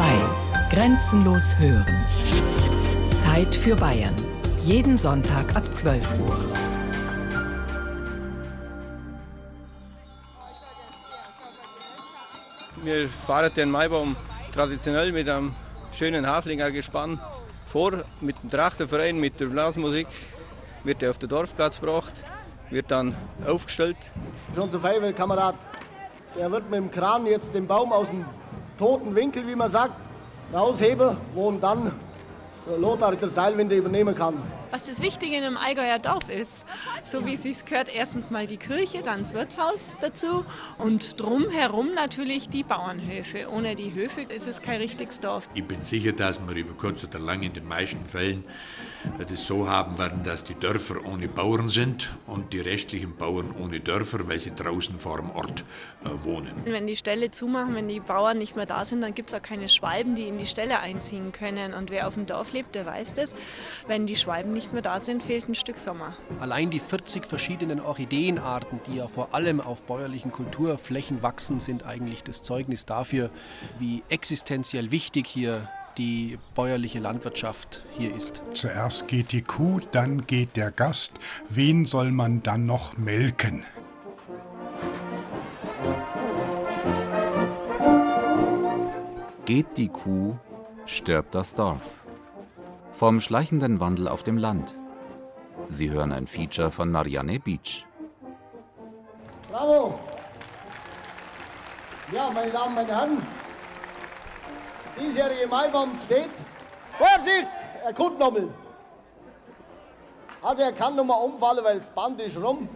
2. Grenzenlos hören. Zeit für Bayern. Jeden Sonntag ab 12 Uhr. Wir fahren den Maibaum traditionell mit einem schönen Haflinger Gespann vor, mit dem Trachtenverein, mit der Blasmusik. Wird er auf den Dorfplatz gebracht, wird dann aufgestellt. Unser Feuerwehrkamerad, der wird mit dem Kran jetzt den Baum aus dem toten Winkel, wie man sagt, rausheben, wo dann Lothar der Seilwinde übernehmen kann. Was das Wichtige in einem Allgäuer Dorf ist, so wie es sich gehört, erstens mal die Kirche, dann das Wirtshaus dazu und drumherum natürlich die Bauernhöfe. Ohne die Höfe ist es kein richtiges Dorf. Ich bin sicher, dass wir über kurz oder lang in den meisten Fällen das so haben werden, dass die Dörfer ohne Bauern sind und die restlichen Bauern ohne Dörfer, weil sie draußen vor dem Ort äh, wohnen. Wenn die Ställe zumachen, wenn die Bauern nicht mehr da sind, dann gibt es auch keine Schwalben, die in die Ställe einziehen können. Und wer auf dem Dorf lebt, der weiß das. Wenn die Schwalben nicht mehr da sind, fehlt ein Stück Sommer. Allein die 40 verschiedenen Orchideenarten, die ja vor allem auf bäuerlichen Kulturflächen wachsen, sind eigentlich das Zeugnis dafür, wie existenziell wichtig hier die bäuerliche Landwirtschaft hier ist. Zuerst geht die Kuh, dann geht der Gast. Wen soll man dann noch melken? Geht die Kuh, stirbt das Dorf. Vom schleichenden Wandel auf dem Land. Sie hören ein Feature von Marianne Beach. Bravo! Ja, meine Damen, meine Herren, diesjährige Maibaum steht. Vorsicht, er kommt nochmal. Also er kann nochmal umfallen, weil das Band ist rum.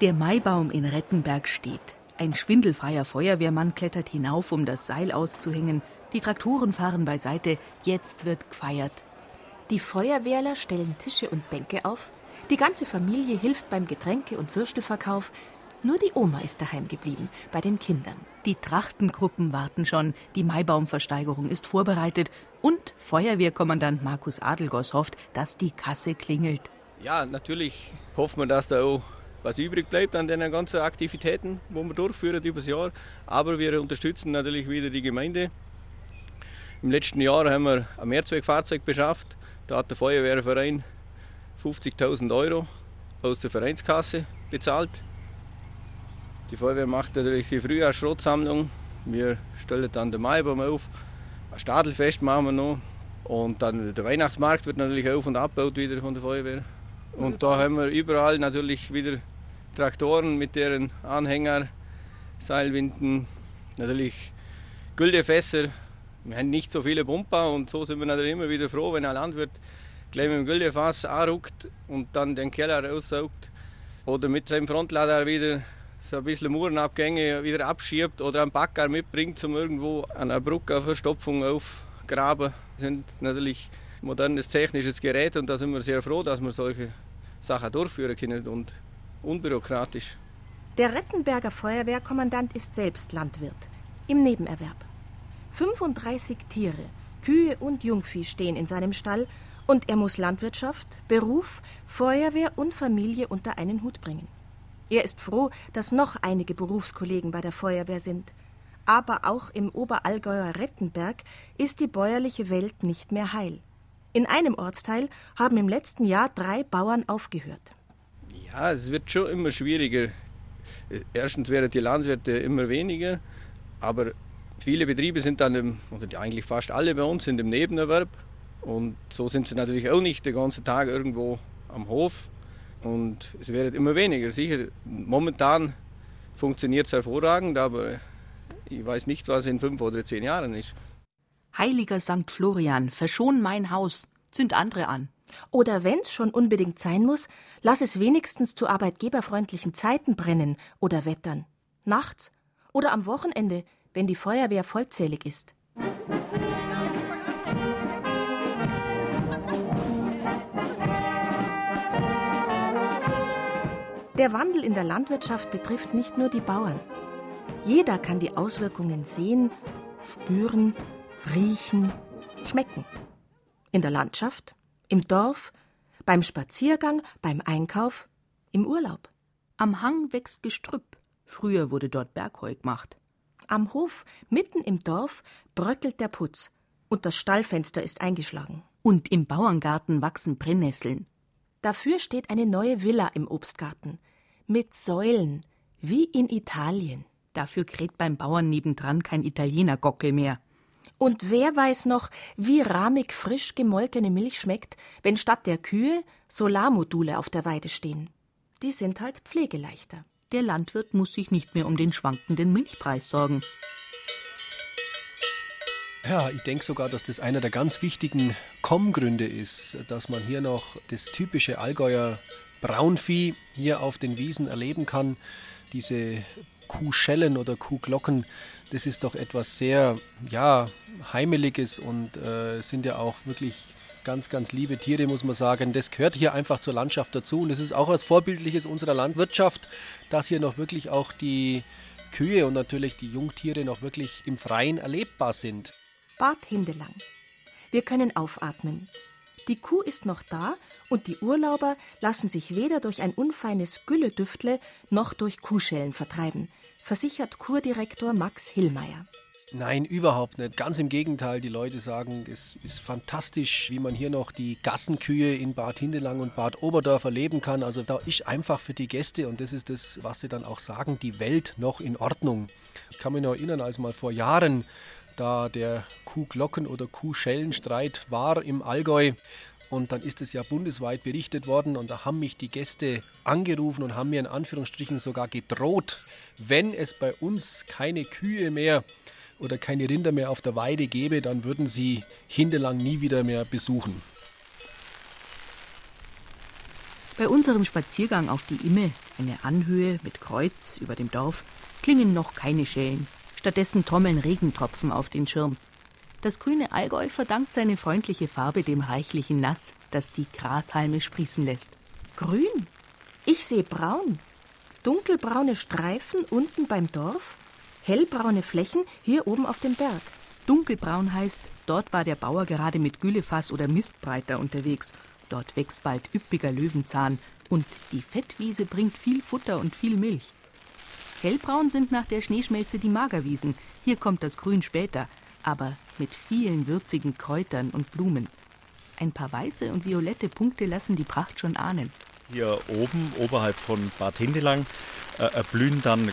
Der Maibaum in Rettenberg steht. Ein schwindelfreier Feuerwehrmann klettert hinauf, um das Seil auszuhängen. Die Traktoren fahren beiseite. Jetzt wird gefeiert. Die Feuerwehrler stellen Tische und Bänke auf. Die ganze Familie hilft beim Getränke- und Würstelverkauf. Nur die Oma ist daheim geblieben, bei den Kindern. Die Trachtengruppen warten schon, die Maibaumversteigerung ist vorbereitet und Feuerwehrkommandant Markus Adelgos hofft, dass die Kasse klingelt. Ja, natürlich hoffen wir, dass da auch was übrig bleibt an den ganzen Aktivitäten, die wir durchführen über das Jahr. Aber wir unterstützen natürlich wieder die Gemeinde. Im letzten Jahr haben wir ein Mehrzweckfahrzeug beschafft. Da hat der Feuerwehrverein 50.000 Euro aus der Vereinskasse bezahlt. Die Feuerwehr macht natürlich die Frühjahrsschrottsammlung. Wir stellen dann den Maibaum auf. Ein Stadelfest machen wir noch. Und dann der Weihnachtsmarkt wird natürlich auf- und abgebaut wieder von der Feuerwehr. Und da haben wir überall natürlich wieder Traktoren mit deren Anhänger, Seilwinden, natürlich Güldefässer. Wir haben nicht so viele Pumper und so sind wir natürlich immer wieder froh, wenn ein Landwirt gleich mit dem Güldefass anruckt und dann den Keller raussaugt oder mit seinem Frontlader wieder so ein bisschen Murenabgänge wieder abschiebt oder einen Bagger mitbringt, um irgendwo an einer Brücke eine Verstopfung aufgraben. Das sind natürlich modernes technisches Gerät und da sind wir sehr froh, dass wir solche Sachen durchführen können und unbürokratisch. Der Rettenberger Feuerwehrkommandant ist selbst Landwirt, im Nebenerwerb. 35 Tiere, Kühe und Jungvieh stehen in seinem Stall und er muss Landwirtschaft, Beruf, Feuerwehr und Familie unter einen Hut bringen. Er ist froh, dass noch einige Berufskollegen bei der Feuerwehr sind. Aber auch im Oberallgäuer Rettenberg ist die bäuerliche Welt nicht mehr heil. In einem Ortsteil haben im letzten Jahr drei Bauern aufgehört. Ja, es wird schon immer schwieriger. Erstens werden die Landwirte immer weniger, aber viele Betriebe sind dann, im, oder eigentlich fast alle bei uns, sind im Nebenerwerb. Und so sind sie natürlich auch nicht den ganzen Tag irgendwo am Hof. Und es werden immer weniger. Sicher, momentan funktioniert es hervorragend, aber ich weiß nicht, was in fünf oder zehn Jahren ist. Heiliger St. Florian, verschon mein Haus, zünd andere an. Oder wenn's schon unbedingt sein muss, lass es wenigstens zu arbeitgeberfreundlichen Zeiten brennen oder wettern. Nachts oder am Wochenende, wenn die Feuerwehr vollzählig ist. Der Wandel in der Landwirtschaft betrifft nicht nur die Bauern. Jeder kann die Auswirkungen sehen, spüren, riechen, schmecken. In der Landschaft, im Dorf, beim Spaziergang, beim Einkauf, im Urlaub. Am Hang wächst Gestrüpp. Früher wurde dort Bergheu gemacht. Am Hof, mitten im Dorf, bröckelt der Putz. Und das Stallfenster ist eingeschlagen. Und im Bauerngarten wachsen Brennnesseln. Dafür steht eine neue Villa im Obstgarten. Mit Säulen, wie in Italien. Dafür kräht beim Bauern nebendran kein Italiener-Gockel mehr. Und wer weiß noch, wie rahmig frisch gemolkene Milch schmeckt, wenn statt der Kühe Solarmodule auf der Weide stehen. Die sind halt pflegeleichter. Der Landwirt muss sich nicht mehr um den schwankenden Milchpreis sorgen. Ja, ich denke sogar, dass das einer der ganz wichtigen Kommgründe ist, dass man hier noch das typische Allgäuer Braunvieh hier auf den Wiesen erleben kann. Diese Kuhschellen oder Kuhglocken, das ist doch etwas sehr, ja, heimeliges und äh, sind ja auch wirklich ganz, ganz liebe Tiere, muss man sagen. Das gehört hier einfach zur Landschaft dazu und es ist auch was Vorbildliches unserer Landwirtschaft, dass hier noch wirklich auch die Kühe und natürlich die Jungtiere noch wirklich im Freien erlebbar sind. Bad Hindelang. Wir können aufatmen. Die Kuh ist noch da und die Urlauber lassen sich weder durch ein unfeines Gülledüftle noch durch Kuhschellen vertreiben, versichert Kurdirektor Max Hillmeier. Nein, überhaupt nicht. Ganz im Gegenteil. Die Leute sagen, es ist fantastisch, wie man hier noch die Gassenkühe in Bad Hindelang und Bad Oberdorf erleben kann. Also da ist einfach für die Gäste, und das ist das, was sie dann auch sagen, die Welt noch in Ordnung. Ich kann mich noch erinnern, als mal vor Jahren da der Kuhglocken- oder Kuhschellenstreit war im Allgäu. Und dann ist es ja bundesweit berichtet worden und da haben mich die Gäste angerufen und haben mir in Anführungsstrichen sogar gedroht, wenn es bei uns keine Kühe mehr oder keine Rinder mehr auf der Weide gäbe, dann würden sie Hindelang nie wieder mehr besuchen. Bei unserem Spaziergang auf die Imme, eine Anhöhe mit Kreuz über dem Dorf, klingen noch keine Schellen. Stattdessen trommeln Regentropfen auf den Schirm. Das grüne Allgäu verdankt seine freundliche Farbe dem reichlichen Nass, das die Grashalme sprießen lässt. Grün? Ich sehe braun. Dunkelbraune Streifen unten beim Dorf, hellbraune Flächen hier oben auf dem Berg. Dunkelbraun heißt, dort war der Bauer gerade mit Güllefass oder Mistbreiter unterwegs. Dort wächst bald üppiger Löwenzahn und die Fettwiese bringt viel Futter und viel Milch. Hellbraun sind nach der Schneeschmelze die Magerwiesen. Hier kommt das Grün später, aber mit vielen würzigen Kräutern und Blumen. Ein paar weiße und violette Punkte lassen die Pracht schon ahnen. Hier oben, oberhalb von Bad Hindelang, äh, blühen dann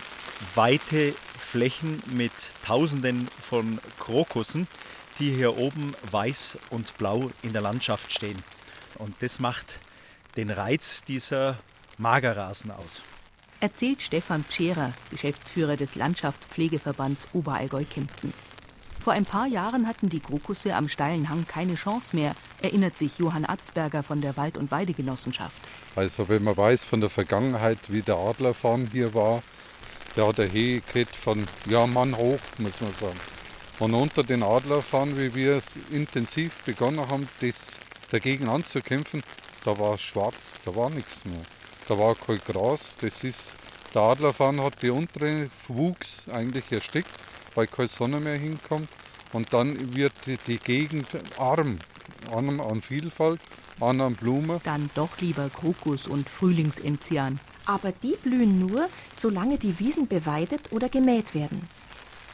weite Flächen mit Tausenden von Krokussen, die hier oben weiß und blau in der Landschaft stehen. Und das macht den Reiz dieser Magerrasen aus erzählt Stefan Pscherer, Geschäftsführer des Landschaftspflegeverbands Oberallgäu-Kempten. Vor ein paar Jahren hatten die Krokusse am steilen Hang keine Chance mehr, erinnert sich Johann Atzberger von der Wald- und Weidegenossenschaft. Also wenn man weiß von der Vergangenheit, wie der Adlerfarn hier war, der hat eine Höhe von ja, Mann hoch, muss man sagen. Und unter den Adlerfarn, wie wir es intensiv begonnen haben, das dagegen anzukämpfen, da war es schwarz, da war nichts mehr. Da war kein Gras. Das ist, der Adlerfarn hat die untere Wuchs eigentlich erstickt, weil keine Sonne mehr hinkommt. Und dann wird die Gegend arm an, an Vielfalt, an, an Blumen. Dann doch lieber Krokus und Frühlingsenzian. Aber die blühen nur, solange die Wiesen beweidet oder gemäht werden.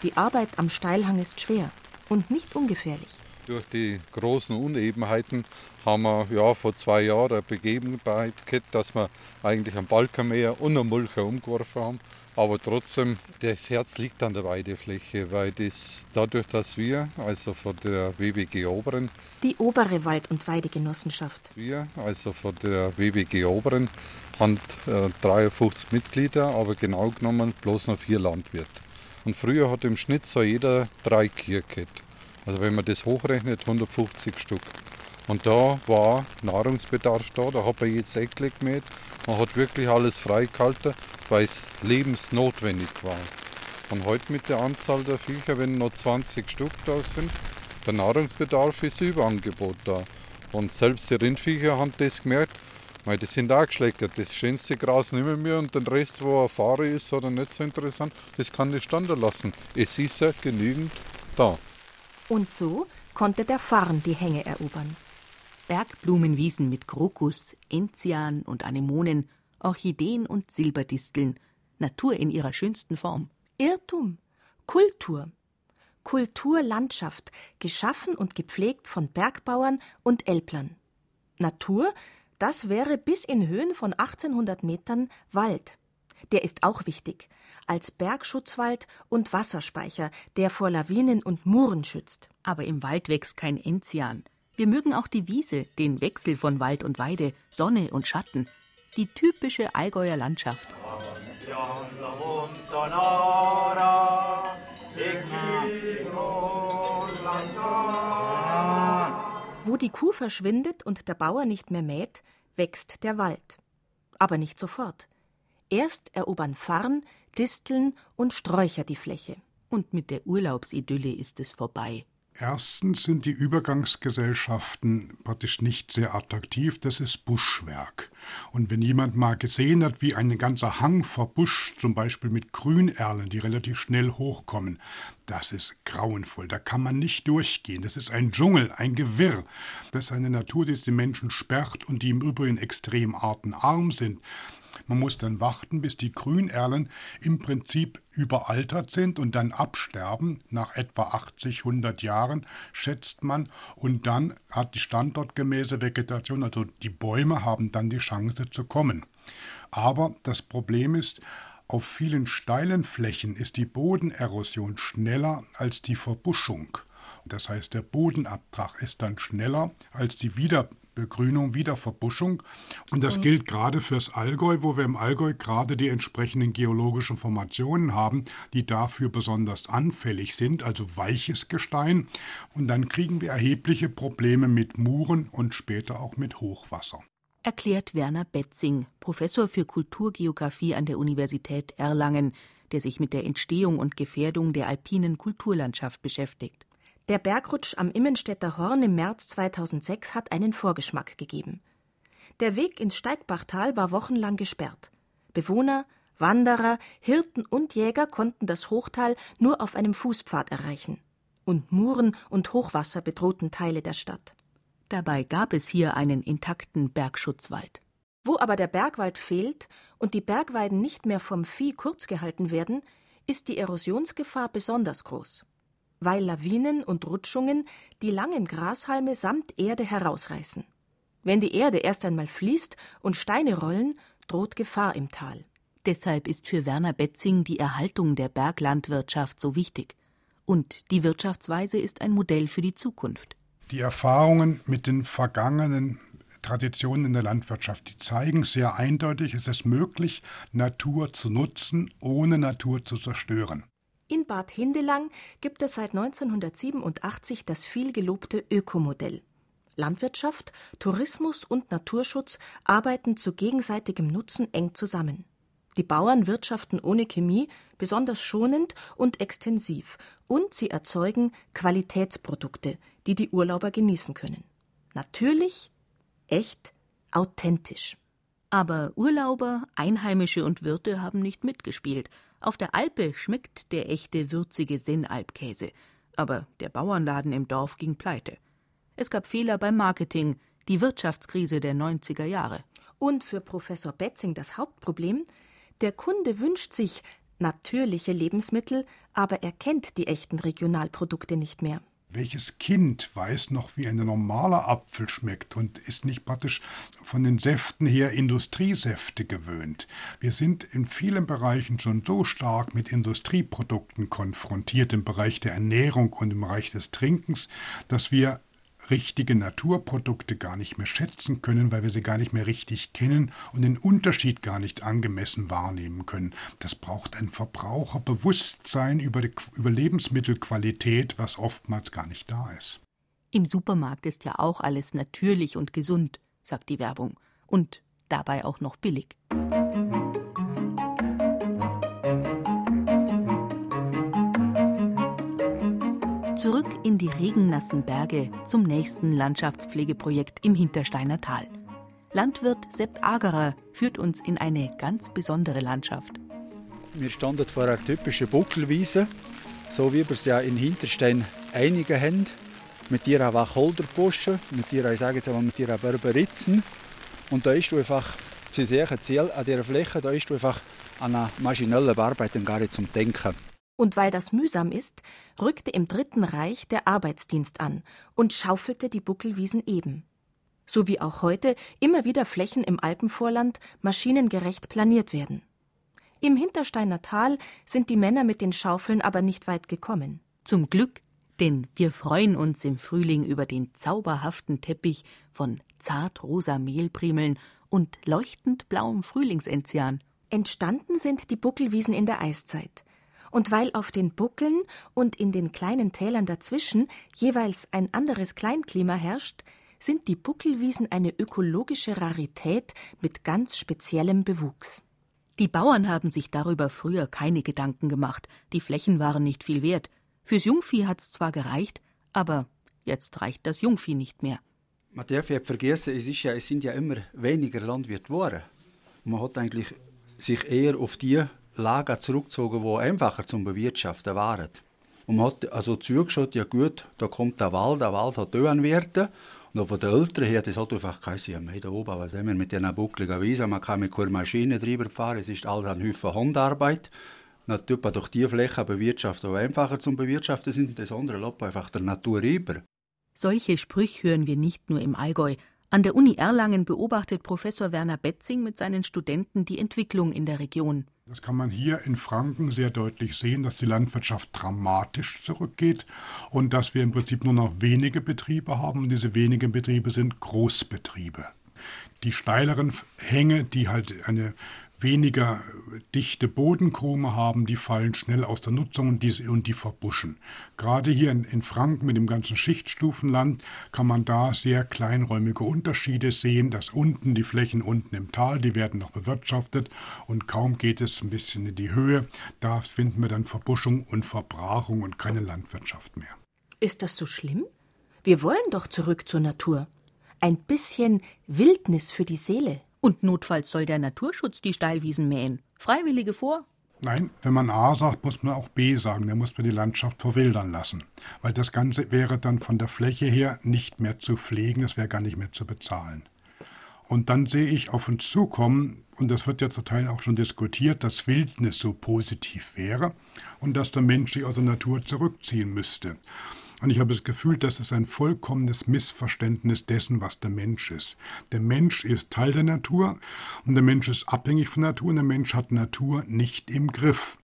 Die Arbeit am Steilhang ist schwer und nicht ungefährlich. Durch die großen Unebenheiten haben wir ja, vor zwei Jahren eine Begebenheit gehabt, dass wir eigentlich am Balkanmeer und am Mulcher umgeworfen haben. Aber trotzdem, das Herz liegt an der Weidefläche, weil das dadurch, dass wir, also von der WWG Oberen, die obere Wald- und Weidegenossenschaft, wir, also von der WWG Oberen, haben äh, 53 Mitglieder, aber genau genommen bloß noch vier Landwirte. Und früher hat im Schnitt so jeder drei Kühe gehabt. Also wenn man das hochrechnet, 150 Stück. Und da war Nahrungsbedarf da, da hat man jetzt Eckle gemäht. Man hat wirklich alles freigehalten, weil es lebensnotwendig war. Und heute mit der Anzahl der Viecher, wenn noch 20 Stück da sind, der Nahrungsbedarf ist Überangebot da. Und selbst die Rindviecher haben das gemerkt, weil die sind auch geschleckert. Das schönste Gras nehmen wir und den Rest, wo erfahren ist oder nicht so interessant, das kann ich standen lassen. Es ist ja genügend da. Und so konnte der Farn die Hänge erobern. Bergblumenwiesen mit Krokus, Enzian und Anemonen, Orchideen und Silberdisteln, Natur in ihrer schönsten Form. Irrtum, Kultur. Kulturlandschaft, geschaffen und gepflegt von Bergbauern und Elblern. Natur, das wäre bis in Höhen von 1800 Metern Wald. Der ist auch wichtig, als Bergschutzwald und Wasserspeicher, der vor Lawinen und Muren schützt. Aber im Wald wächst kein Enzian. Wir mögen auch die Wiese, den Wechsel von Wald und Weide, Sonne und Schatten, die typische Allgäuer Landschaft. Wo die Kuh verschwindet und der Bauer nicht mehr mäht, wächst der Wald. Aber nicht sofort. Erst erobern Farn, Disteln und Sträucher die Fläche. Und mit der Urlaubsidylle ist es vorbei. Erstens sind die Übergangsgesellschaften praktisch nicht sehr attraktiv. Das ist Buschwerk. Und wenn jemand mal gesehen hat, wie ein ganzer Hang verbuscht, zum Beispiel mit Grünerlen, die relativ schnell hochkommen, das ist grauenvoll. Da kann man nicht durchgehen. Das ist ein Dschungel, ein Gewirr. Das ist eine Natur, die den Menschen sperrt und die im Übrigen extrem artenarm sind. Man muss dann warten, bis die Grünerlen im Prinzip überaltert sind und dann absterben. Nach etwa 80, 100 Jahren schätzt man. Und dann hat die standortgemäße Vegetation, also die Bäume haben dann die Chance zu kommen. Aber das Problem ist, auf vielen steilen Flächen ist die Bodenerosion schneller als die Verbuschung. Das heißt, der Bodenabtrag ist dann schneller als die Wiederbelebung. Begrünung, Wiederverbuschung. Und das gilt gerade fürs Allgäu, wo wir im Allgäu gerade die entsprechenden geologischen Formationen haben, die dafür besonders anfällig sind, also weiches Gestein. Und dann kriegen wir erhebliche Probleme mit Muren und später auch mit Hochwasser. Erklärt Werner Betzing, Professor für Kulturgeographie an der Universität Erlangen, der sich mit der Entstehung und Gefährdung der alpinen Kulturlandschaft beschäftigt. Der Bergrutsch am Immenstädter Horn im März 2006 hat einen Vorgeschmack gegeben. Der Weg ins Steigbachtal war wochenlang gesperrt. Bewohner, Wanderer, Hirten und Jäger konnten das Hochtal nur auf einem Fußpfad erreichen. Und Muren und Hochwasser bedrohten Teile der Stadt. Dabei gab es hier einen intakten Bergschutzwald. Wo aber der Bergwald fehlt und die Bergweiden nicht mehr vom Vieh kurz gehalten werden, ist die Erosionsgefahr besonders groß weil Lawinen und Rutschungen die langen Grashalme samt Erde herausreißen. Wenn die Erde erst einmal fließt und Steine rollen, droht Gefahr im Tal. Deshalb ist für Werner Betzing die Erhaltung der Berglandwirtschaft so wichtig. Und die Wirtschaftsweise ist ein Modell für die Zukunft. Die Erfahrungen mit den vergangenen Traditionen in der Landwirtschaft, die zeigen sehr eindeutig, es ist möglich, Natur zu nutzen, ohne Natur zu zerstören. In Bad Hindelang gibt es seit 1987 das vielgelobte Ökomodell. Landwirtschaft, Tourismus und Naturschutz arbeiten zu gegenseitigem Nutzen eng zusammen. Die Bauern wirtschaften ohne Chemie, besonders schonend und extensiv, und sie erzeugen Qualitätsprodukte, die die Urlauber genießen können. Natürlich, echt, authentisch. Aber Urlauber, Einheimische und Wirte haben nicht mitgespielt. Auf der Alpe schmeckt der echte würzige Sennalbkäse, aber der Bauernladen im Dorf ging pleite. Es gab Fehler beim Marketing, die Wirtschaftskrise der 90er Jahre. Und für Professor Betzing das Hauptproblem: der Kunde wünscht sich natürliche Lebensmittel, aber er kennt die echten Regionalprodukte nicht mehr. Welches Kind weiß noch, wie ein normaler Apfel schmeckt und ist nicht praktisch von den Säften her Industriesäfte gewöhnt? Wir sind in vielen Bereichen schon so stark mit Industrieprodukten konfrontiert, im Bereich der Ernährung und im Bereich des Trinkens, dass wir richtige Naturprodukte gar nicht mehr schätzen können, weil wir sie gar nicht mehr richtig kennen und den Unterschied gar nicht angemessen wahrnehmen können. Das braucht ein Verbraucherbewusstsein über, die, über Lebensmittelqualität, was oftmals gar nicht da ist. Im Supermarkt ist ja auch alles natürlich und gesund, sagt die Werbung. Und dabei auch noch billig. Zurück in die regennassen Berge zum nächsten Landschaftspflegeprojekt im Hintersteiner Tal. Landwirt Sepp Agerer führt uns in eine ganz besondere Landschaft. Wir standen vor einer typischen Buckelwiese, so wie wir es ja in Hinterstein einige haben. Mit ihrer Wacholderbuschen, mit ihrer, ich sage jetzt einmal, mit ihrer Berberitzen. Und da ist einfach, Sie sehen Ziel an dieser Fläche, da ist einfach an einer maschinellen Bearbeitung gar nicht zum Denken. Und weil das mühsam ist, rückte im Dritten Reich der Arbeitsdienst an und schaufelte die Buckelwiesen eben. So wie auch heute immer wieder Flächen im Alpenvorland maschinengerecht planiert werden. Im Hintersteiner Tal sind die Männer mit den Schaufeln aber nicht weit gekommen. Zum Glück, denn wir freuen uns im Frühling über den zauberhaften Teppich von zartrosa Mehlprimeln und leuchtend blauem Frühlingsenzian. Entstanden sind die Buckelwiesen in der Eiszeit. Und weil auf den Buckeln und in den kleinen Tälern dazwischen jeweils ein anderes Kleinklima herrscht, sind die Buckelwiesen eine ökologische Rarität mit ganz speziellem Bewuchs. Die Bauern haben sich darüber früher keine Gedanken gemacht, die Flächen waren nicht viel wert. Fürs Jungvieh hat's zwar gereicht, aber jetzt reicht das Jungvieh nicht mehr. Man darf ja vergessen, es, ist ja, es sind ja immer weniger Landwirte geworden. Man hat eigentlich sich eher auf die Lager zurückgezogen, die einfacher zum Bewirtschaften waren. Und man hat also zugeschaut, ja gut, da kommt der Wald, der Wald hat auch einen Werte. Und von den Eltern her, das hat einfach geheißen, ja, da oben, weil wir mit diesen buckligen Wiesen, man kann mit keiner Maschine drüber fahren, es ist alles ein Haufen Handarbeit. Natürlich durch die Flächen bewirtschaften, die einfacher zum Bewirtschaften sind, das andere lässt einfach der Natur über. Solche Sprüche hören wir nicht nur im Allgäu. An der Uni Erlangen beobachtet Professor Werner Betzing mit seinen Studenten die Entwicklung in der Region. Das kann man hier in Franken sehr deutlich sehen, dass die Landwirtschaft dramatisch zurückgeht und dass wir im Prinzip nur noch wenige Betriebe haben. Diese wenigen Betriebe sind Großbetriebe. Die steileren Hänge, die halt eine weniger dichte Bodenkrume haben, die fallen schnell aus der Nutzung und die, und die verbuschen. Gerade hier in, in, Franken mit dem ganzen Schichtstufenland kann man da sehr kleinräumige Unterschiede sehen, dass unten die Flächen unten im Tal, die werden noch bewirtschaftet und kaum geht es ein bisschen in die Höhe, da finden wir dann Verbuschung und Verbrachung und keine Landwirtschaft mehr. Ist das so schlimm? Wir wollen doch zurück zur Natur. Ein bisschen Wildnis für die Seele. Und notfalls soll der Naturschutz die Steilwiesen mähen. Freiwillige vor? Nein, wenn man A sagt, muss man auch B sagen. Da muss man die Landschaft verwildern lassen. Weil das Ganze wäre dann von der Fläche her nicht mehr zu pflegen, es wäre gar nicht mehr zu bezahlen. Und dann sehe ich auf uns zukommen, und das wird ja zum Teil auch schon diskutiert, dass Wildnis so positiv wäre und dass der Mensch sich aus der Natur zurückziehen müsste. Und ich habe das Gefühl, das ist ein vollkommenes Missverständnis dessen, was der Mensch ist. Der Mensch ist Teil der Natur und der Mensch ist abhängig von Natur und der Mensch hat Natur nicht im Griff.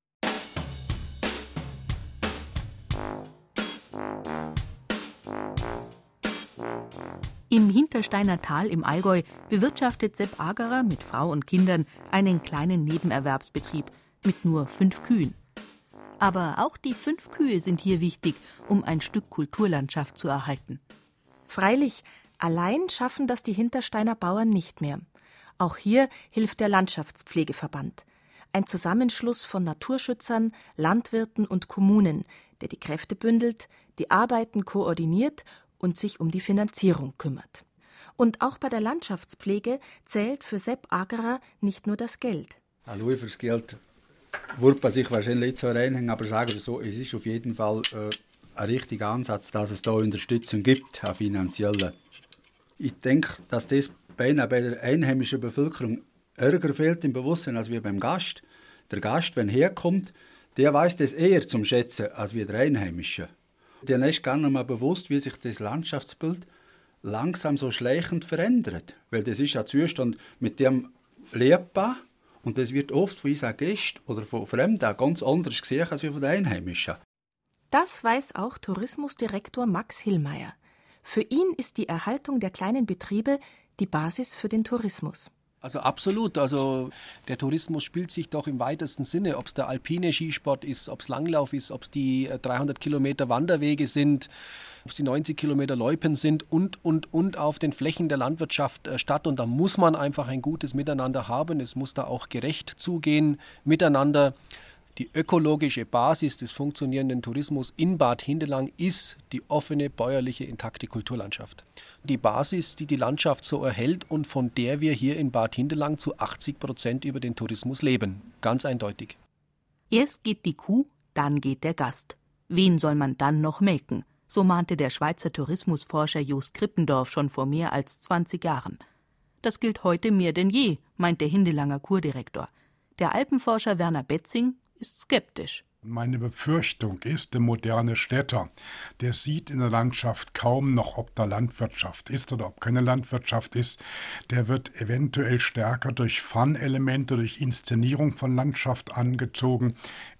Im Hintersteiner Tal im Allgäu bewirtschaftet Sepp Agerer mit Frau und Kindern einen kleinen Nebenerwerbsbetrieb mit nur fünf Kühen. Aber auch die fünf Kühe sind hier wichtig, um ein Stück Kulturlandschaft zu erhalten. Freilich, allein schaffen das die Hintersteiner Bauern nicht mehr. Auch hier hilft der Landschaftspflegeverband. Ein Zusammenschluss von Naturschützern, Landwirten und Kommunen, der die Kräfte bündelt, die Arbeiten koordiniert und sich um die Finanzierung kümmert. Und auch bei der Landschaftspflege zählt für Sepp Agerer nicht nur das Geld. Hallo fürs Geld würde man sich wahrscheinlich nicht so reinhängen, aber sagen wir so, es ist auf jeden Fall äh, ein richtiger Ansatz, dass es da Unterstützung gibt, auch finanzielle. Ich denke, dass das bei der einheimischen Bevölkerung ärger fehlt im Bewusstsein als wir beim Gast. Der Gast, wenn er herkommt, der weiß das eher zum Schätzen als wir der Einheimische. Der ist gar nicht mehr bewusst, wie sich das Landschaftsbild langsam so schleichend verändert. Weil das ist ein Zustand, mit dem lebt und das wird oft von unseren Gästen oder von Fremden ganz anders gesehen als von den Einheimischen. Das weiß auch Tourismusdirektor Max Hillmeier. Für ihn ist die Erhaltung der kleinen Betriebe die Basis für den Tourismus. Also absolut. Also der Tourismus spielt sich doch im weitesten Sinne, ob es der alpine Skisport ist, ob es Langlauf ist, ob es die 300 äh, Kilometer Wanderwege sind, ob es die 90 Kilometer Loipen sind und, und, und auf den Flächen der Landwirtschaft äh, statt. Und da muss man einfach ein gutes Miteinander haben. Es muss da auch gerecht zugehen miteinander. Die ökologische Basis des funktionierenden Tourismus in Bad Hindelang ist die offene, bäuerliche, intakte Kulturlandschaft. Die Basis, die die Landschaft so erhält und von der wir hier in Bad Hindelang zu 80 Prozent über den Tourismus leben. Ganz eindeutig. Erst geht die Kuh, dann geht der Gast. Wen soll man dann noch melken? So mahnte der Schweizer Tourismusforscher Just Krippendorf schon vor mehr als 20 Jahren. Das gilt heute mehr denn je, meint der Hindelanger Kurdirektor. Der Alpenforscher Werner Betzing ist skeptisch. Meine Befürchtung ist, der moderne Städter, der sieht in der Landschaft kaum noch, ob da Landwirtschaft ist oder ob keine Landwirtschaft ist. Der wird eventuell stärker durch Fun-Elemente, durch Inszenierung von Landschaft angezogen.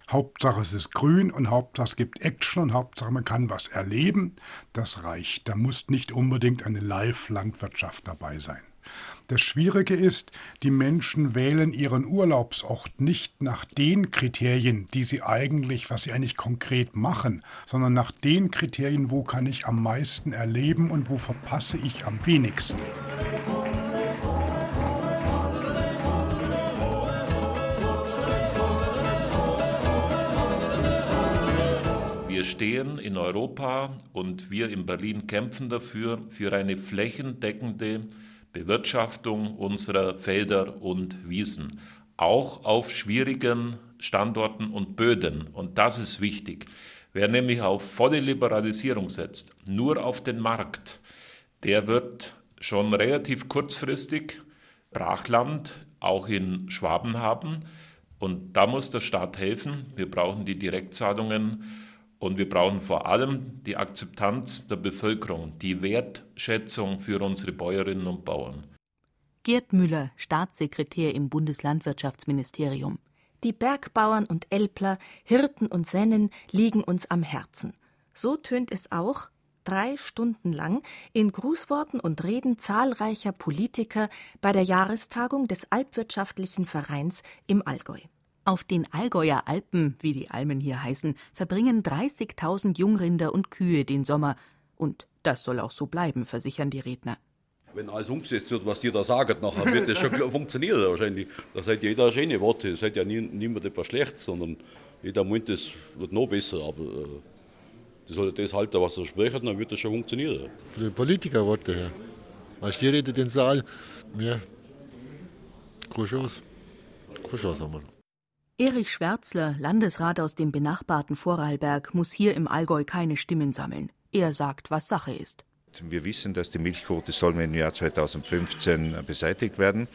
Hauptsache es ist grün und Hauptsache es gibt Action und Hauptsache man kann was erleben. Das reicht. Da muss nicht unbedingt eine Live-Landwirtschaft dabei sein. Das Schwierige ist, die Menschen wählen ihren Urlaubsort nicht nach den Kriterien, die sie eigentlich, was sie eigentlich konkret machen, sondern nach den Kriterien, wo kann ich am meisten erleben und wo verpasse ich am wenigsten. Wir stehen in Europa und wir in Berlin kämpfen dafür, für eine flächendeckende Bewirtschaftung unserer Felder und Wiesen, auch auf schwierigen Standorten und Böden. Und das ist wichtig. Wer nämlich auf volle Liberalisierung setzt, nur auf den Markt, der wird schon relativ kurzfristig Brachland auch in Schwaben haben. Und da muss der Staat helfen. Wir brauchen die Direktzahlungen und wir brauchen vor allem die Akzeptanz der Bevölkerung, die Wertschätzung für unsere Bäuerinnen und Bauern. Gerd Müller, Staatssekretär im Bundeslandwirtschaftsministerium. Die Bergbauern und Elbler, Hirten und Sennen liegen uns am Herzen. So tönt es auch drei Stunden lang in Grußworten und Reden zahlreicher Politiker bei der Jahrestagung des Alpwirtschaftlichen Vereins im Allgäu. Auf den Allgäuer Alpen, wie die Almen hier heißen, verbringen 30.000 Jungrinder und Kühe den Sommer. Und das soll auch so bleiben, versichern die Redner. Wenn alles umgesetzt wird, was die da sagen, nachher wird das schon funktionieren wahrscheinlich. Da sagt jeder schöne Worte, das sagt ja nie, niemand etwas Schlechtes, sondern jeder meint, das wird noch besser. Aber äh, die soll das halten, was er spricht, dann wird das schon funktionieren. Von den Politikerworte her. Weißt du, die redet den Saal, mehr. Keine Chance. Keine Chance haben wir. Erich Schwärzler, Landesrat aus dem benachbarten Vorarlberg, muss hier im Allgäu keine Stimmen sammeln. Er sagt, was Sache ist. Wir wissen, dass die Milchquote soll im Jahr 2015 beseitigt werden.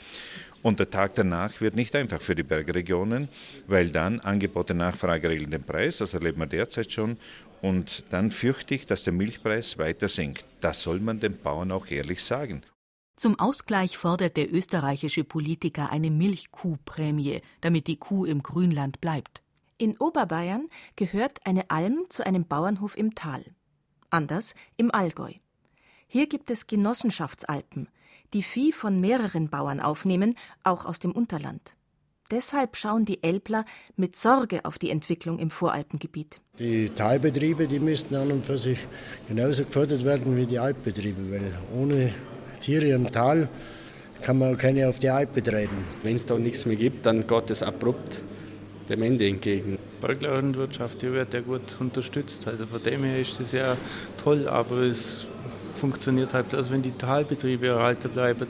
Und der Tag danach wird nicht einfach für die Bergregionen, weil dann Angebot und Nachfrage regeln den Preis, das erleben wir derzeit schon. Und dann fürchte ich, dass der Milchpreis weiter sinkt. Das soll man den Bauern auch ehrlich sagen. Zum Ausgleich fordert der österreichische Politiker eine Milchkuhprämie, damit die Kuh im Grünland bleibt. In Oberbayern gehört eine Alm zu einem Bauernhof im Tal. Anders im Allgäu. Hier gibt es Genossenschaftsalpen, die Vieh von mehreren Bauern aufnehmen, auch aus dem Unterland. Deshalb schauen die Elbler mit Sorge auf die Entwicklung im Voralpengebiet. Die Talbetriebe, die müssten an und für sich genauso gefördert werden wie die Alpbetriebe, weil ohne Tiere im Tal kann man keine auf die Alp betreiben. Wenn es da nichts mehr gibt, dann geht es abrupt dem Ende entgegen. Berglandwirtschaft die wird ja gut unterstützt. Also von dem her ist das ja toll, aber es funktioniert halt bloß, wenn die Talbetriebe erhalten bleiben.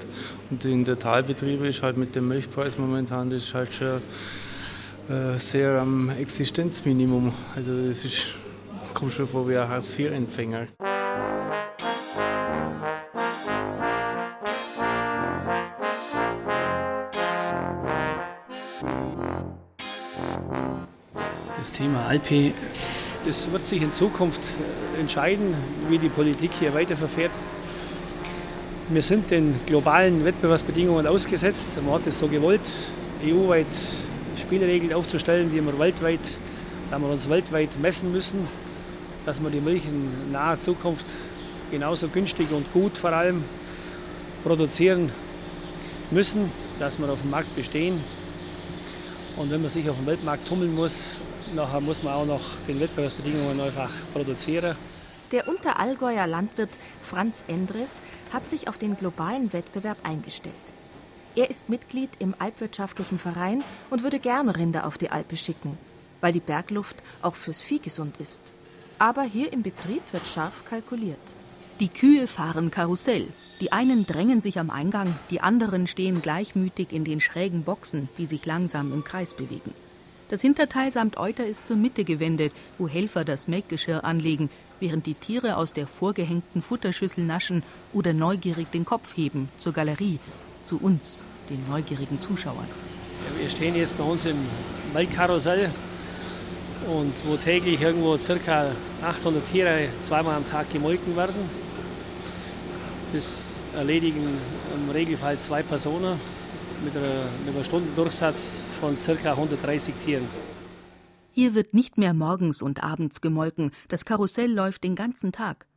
Und in der Talbetriebe ist halt mit dem Milchpreis momentan das ist halt schon äh, sehr am Existenzminimum. Also das ist, kommt schon vor wie ein Hartz-IV-Empfänger. Alpe, das wird sich in Zukunft entscheiden, wie die Politik hier weiterverfährt. Wir sind den globalen Wettbewerbsbedingungen ausgesetzt. Man hat es so gewollt, EU-weit Spielregeln aufzustellen, die wir weltweit, da wir uns weltweit messen müssen, dass wir die Milch in naher Zukunft genauso günstig und gut vor allem produzieren müssen, dass wir auf dem Markt bestehen. Und wenn man sich auf dem Weltmarkt tummeln muss, nachher muss man auch noch den Wettbewerbsbedingungen einfach produzieren. Der Unterallgäuer Landwirt Franz Endres hat sich auf den globalen Wettbewerb eingestellt. Er ist Mitglied im Alpwirtschaftlichen Verein und würde gerne Rinder auf die Alpe schicken, weil die Bergluft auch fürs Vieh gesund ist. Aber hier im Betrieb wird scharf kalkuliert. Die Kühe fahren Karussell. Die einen drängen sich am Eingang, die anderen stehen gleichmütig in den schrägen Boxen, die sich langsam im Kreis bewegen. Das Hinterteil samt Euter ist zur Mitte gewendet, wo Helfer das Melkgeschirr anlegen, während die Tiere aus der vorgehängten Futterschüssel naschen oder neugierig den Kopf heben zur Galerie, zu uns, den neugierigen Zuschauern. Ja, wir stehen jetzt bei uns im Melkkarussell. und wo täglich irgendwo ca. 800 Tiere zweimal am Tag gemolken werden. Das erledigen im Regelfall zwei Personen mit einem Stundendurchsatz von ca. 130 Tieren. Hier wird nicht mehr morgens und abends gemolken, das Karussell läuft den ganzen Tag.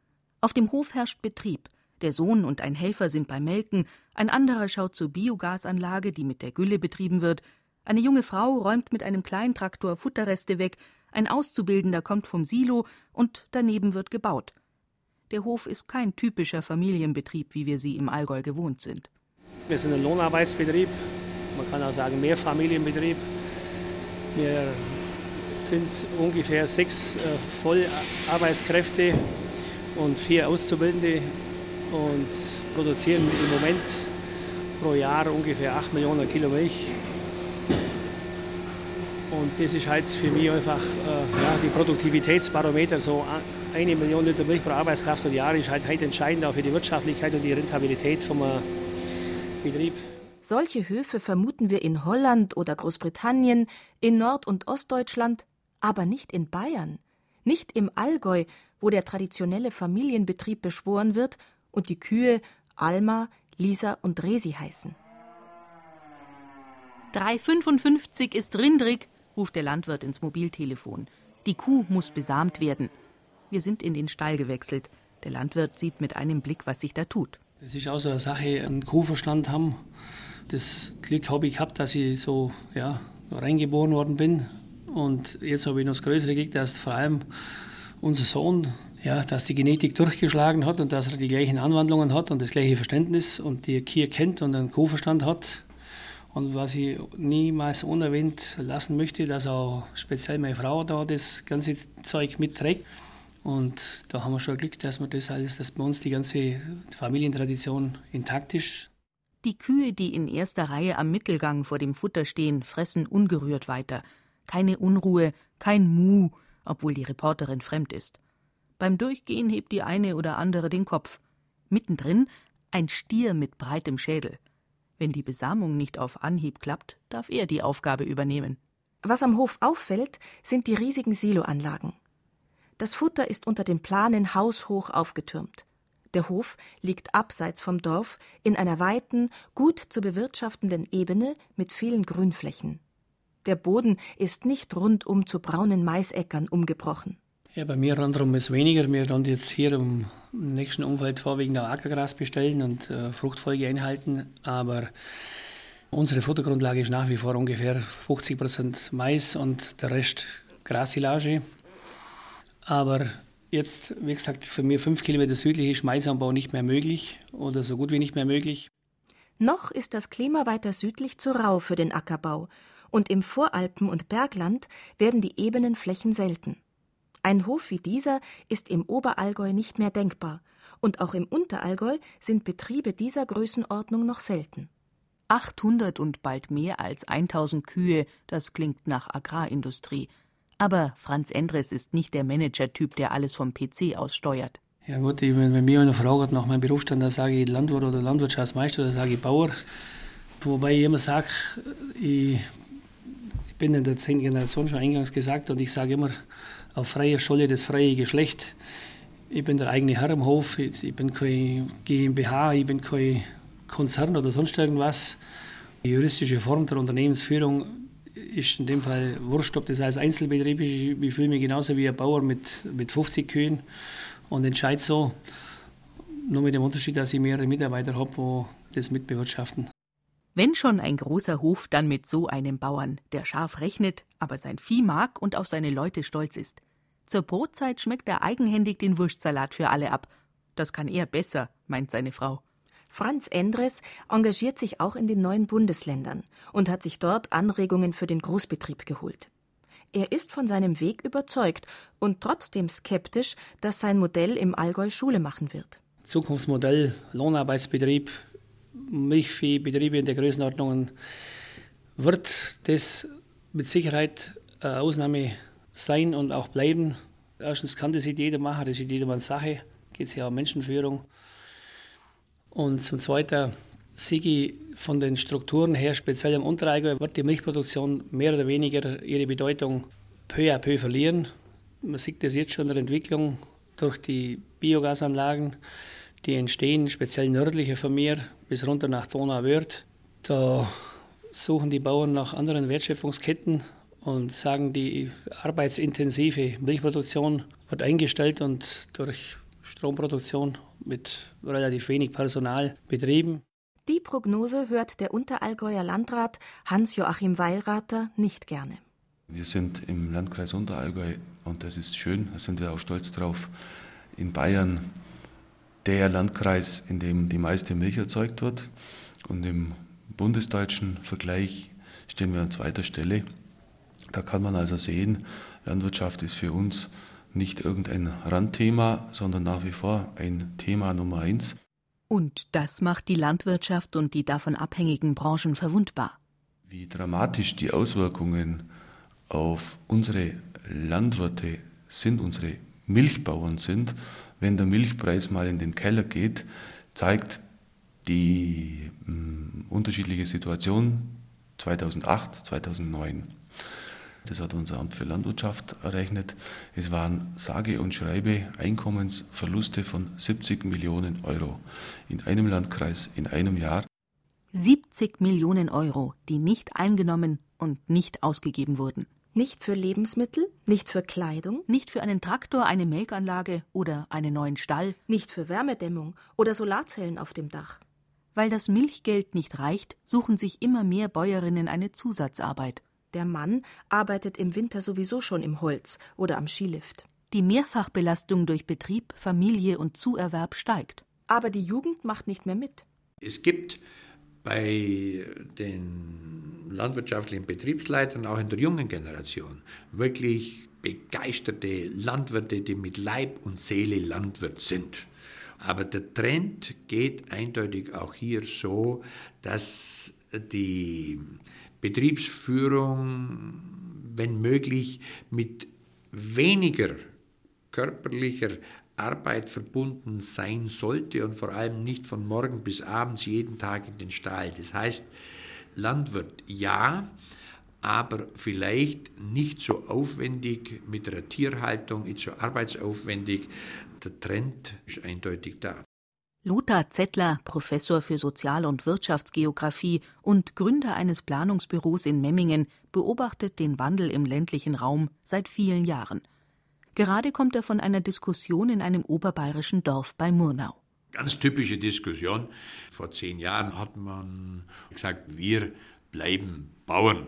Auf dem Hof herrscht Betrieb. Der Sohn und ein Helfer sind beim Melken, ein anderer schaut zur Biogasanlage, die mit der Gülle betrieben wird, eine junge Frau räumt mit einem Kleintraktor Futterreste weg, ein Auszubildender kommt vom Silo und daneben wird gebaut. Der Hof ist kein typischer Familienbetrieb, wie wir sie im Allgäu gewohnt sind. Wir sind ein Lohnarbeitsbetrieb, man kann auch sagen Mehrfamilienbetrieb. Wir sind ungefähr sechs äh, Vollarbeitskräfte und vier Auszubildende und produzieren im Moment pro Jahr ungefähr 8 Millionen Kilo Milch. Und das ist halt für mich einfach äh, ja, die Produktivitätsbarometer. So eine Million Liter Milch pro Arbeitskraft und Jahr ist halt, halt entscheidend auch für die Wirtschaftlichkeit und die Rentabilität vom äh, Betrieb. Solche Höfe vermuten wir in Holland oder Großbritannien, in Nord- und Ostdeutschland, aber nicht in Bayern, nicht im Allgäu, wo der traditionelle Familienbetrieb beschworen wird und die Kühe Alma, Lisa und Resi heißen. 3,55 ist rindrig, ruft der Landwirt ins Mobiltelefon. Die Kuh muss besamt werden. Wir sind in den Stall gewechselt. Der Landwirt sieht mit einem Blick, was sich da tut. Das ist auch so eine Sache, einen Kuhverstand haben. Das Glück habe ich gehabt, dass ich so ja, reingeboren worden bin. Und jetzt habe ich noch das größere Glück, dass vor allem unser Sohn, ja, dass die Genetik durchgeschlagen hat und dass er die gleichen Anwandlungen hat und das gleiche Verständnis und die Kier kennt und einen Kuhverstand hat. Und was ich niemals unerwähnt lassen möchte, dass auch speziell meine Frau da das ganze Zeug mitträgt. Und da haben wir schon Glück, dass wir das alles, dass bei uns die ganze Familientradition intakt ist. Die Kühe, die in erster Reihe am Mittelgang vor dem Futter stehen, fressen ungerührt weiter. Keine Unruhe, kein Mu, obwohl die Reporterin fremd ist. Beim Durchgehen hebt die eine oder andere den Kopf. Mittendrin ein Stier mit breitem Schädel. Wenn die Besamung nicht auf Anhieb klappt, darf er die Aufgabe übernehmen. Was am Hof auffällt, sind die riesigen Siloanlagen. Das Futter ist unter den Planen haushoch aufgetürmt. Der Hof liegt abseits vom Dorf in einer weiten, gut zu bewirtschaftenden Ebene mit vielen Grünflächen. Der Boden ist nicht rundum zu braunen Maisäckern umgebrochen. Ja, bei mir rundherum ist weniger. Wir dann jetzt hier im nächsten Umfeld vorwiegend auch Ackergras bestellen und äh, Fruchtfolge einhalten. Aber unsere Futtergrundlage ist nach wie vor ungefähr 50 Prozent Mais und der Rest Grassilage. Aber jetzt, wie gesagt, für mir fünf Kilometer südlich ist Maisanbau nicht mehr möglich oder so gut wie nicht mehr möglich. Noch ist das Klima weiter südlich zu rau für den Ackerbau und im Voralpen- und Bergland werden die ebenen Flächen selten. Ein Hof wie dieser ist im Oberallgäu nicht mehr denkbar, und auch im Unterallgäu sind Betriebe dieser Größenordnung noch selten. 800 und bald mehr als 1000 Kühe, das klingt nach Agrarindustrie. Aber Franz Endres ist nicht der Managertyp, der alles vom PC aus steuert. Ja gut, wenn mir eine Frage nach meinem Berufsstand, dann sage ich Landwirt oder Landwirtschaftsmeister oder sage ich Bauer. Wobei ich immer sage, ich bin in der zehnten Generation schon eingangs gesagt und ich sage immer, auf freier Scholle das freie Geschlecht. Ich bin der eigene Herr im Hof, ich bin kein GmbH, ich bin kein Konzern oder sonst irgendwas. Die juristische Form der Unternehmensführung ist in dem Fall wurscht, ob das als Einzelbetrieb ist. Ich fühle mich genauso wie ein Bauer mit, mit 50 Kühen und entscheide so. Nur mit dem Unterschied, dass ich mehrere Mitarbeiter habe, die das mitbewirtschaften. Wenn schon ein großer Hof, dann mit so einem Bauern, der scharf rechnet, aber sein Vieh mag und auf seine Leute stolz ist. Zur Brotzeit schmeckt er eigenhändig den Wurstsalat für alle ab. Das kann er besser, meint seine Frau. Franz Endres engagiert sich auch in den neuen Bundesländern und hat sich dort Anregungen für den Großbetrieb geholt. Er ist von seinem Weg überzeugt und trotzdem skeptisch, dass sein Modell im Allgäu Schule machen wird. Zukunftsmodell, Lohnarbeitsbetrieb, Milchviehbetriebe in der Größenordnung wird das mit Sicherheit eine Ausnahme sein und auch bleiben. Erstens kann das nicht jeder machen, das ist jedermanns Sache, geht es ja um Menschenführung. Und zum Zweiten ich von den Strukturen her, speziell im Unterallgäu, wird die Milchproduktion mehr oder weniger ihre Bedeutung peu à peu verlieren. Man sieht das jetzt schon in der Entwicklung durch die Biogasanlagen, die entstehen, speziell nördlicher Vermeer bis runter nach Donauwörth. Da suchen die Bauern nach anderen Wertschöpfungsketten und sagen, die arbeitsintensive Milchproduktion wird eingestellt und durch Stromproduktion mit relativ wenig Personal betrieben. Die Prognose hört der Unterallgäuer Landrat Hans-Joachim Weilrater nicht gerne. Wir sind im Landkreis Unterallgäu und das ist schön, da sind wir auch stolz drauf, in Bayern der Landkreis, in dem die meiste Milch erzeugt wird. Und im bundesdeutschen Vergleich stehen wir an zweiter Stelle. Da kann man also sehen, Landwirtschaft ist für uns nicht irgendein Randthema, sondern nach wie vor ein Thema Nummer eins. Und das macht die Landwirtschaft und die davon abhängigen Branchen verwundbar. Wie dramatisch die Auswirkungen auf unsere Landwirte sind, unsere Milchbauern sind, wenn der Milchpreis mal in den Keller geht, zeigt die mh, hm, unterschiedliche Situation 2008, 2009. Das hat unser Amt für Landwirtschaft errechnet. Es waren sage und schreibe Einkommensverluste von 70 Millionen Euro in einem Landkreis in einem Jahr. 70 Millionen Euro, die nicht eingenommen und nicht ausgegeben wurden. Nicht für Lebensmittel, nicht für Kleidung, nicht für einen Traktor, eine Melkanlage oder einen neuen Stall, nicht für Wärmedämmung oder Solarzellen auf dem Dach. Weil das Milchgeld nicht reicht, suchen sich immer mehr Bäuerinnen eine Zusatzarbeit. Der Mann arbeitet im Winter sowieso schon im Holz oder am Skilift. Die Mehrfachbelastung durch Betrieb, Familie und Zuerwerb steigt. Aber die Jugend macht nicht mehr mit. Es gibt bei den landwirtschaftlichen Betriebsleitern, auch in der jungen Generation, wirklich begeisterte Landwirte, die mit Leib und Seele Landwirt sind. Aber der Trend geht eindeutig auch hier so, dass die Betriebsführung, wenn möglich, mit weniger körperlicher Arbeit verbunden sein sollte und vor allem nicht von morgen bis abends jeden Tag in den Stall. Das heißt, Landwirt ja, aber vielleicht nicht so aufwendig mit der Tierhaltung, nicht so arbeitsaufwendig. Der Trend ist eindeutig da. Lothar Zettler, Professor für Sozial- und Wirtschaftsgeographie und Gründer eines Planungsbüros in Memmingen, beobachtet den Wandel im ländlichen Raum seit vielen Jahren. Gerade kommt er von einer Diskussion in einem oberbayerischen Dorf bei Murnau. Ganz typische Diskussion. Vor zehn Jahren hat man gesagt, wir bleiben Bauern.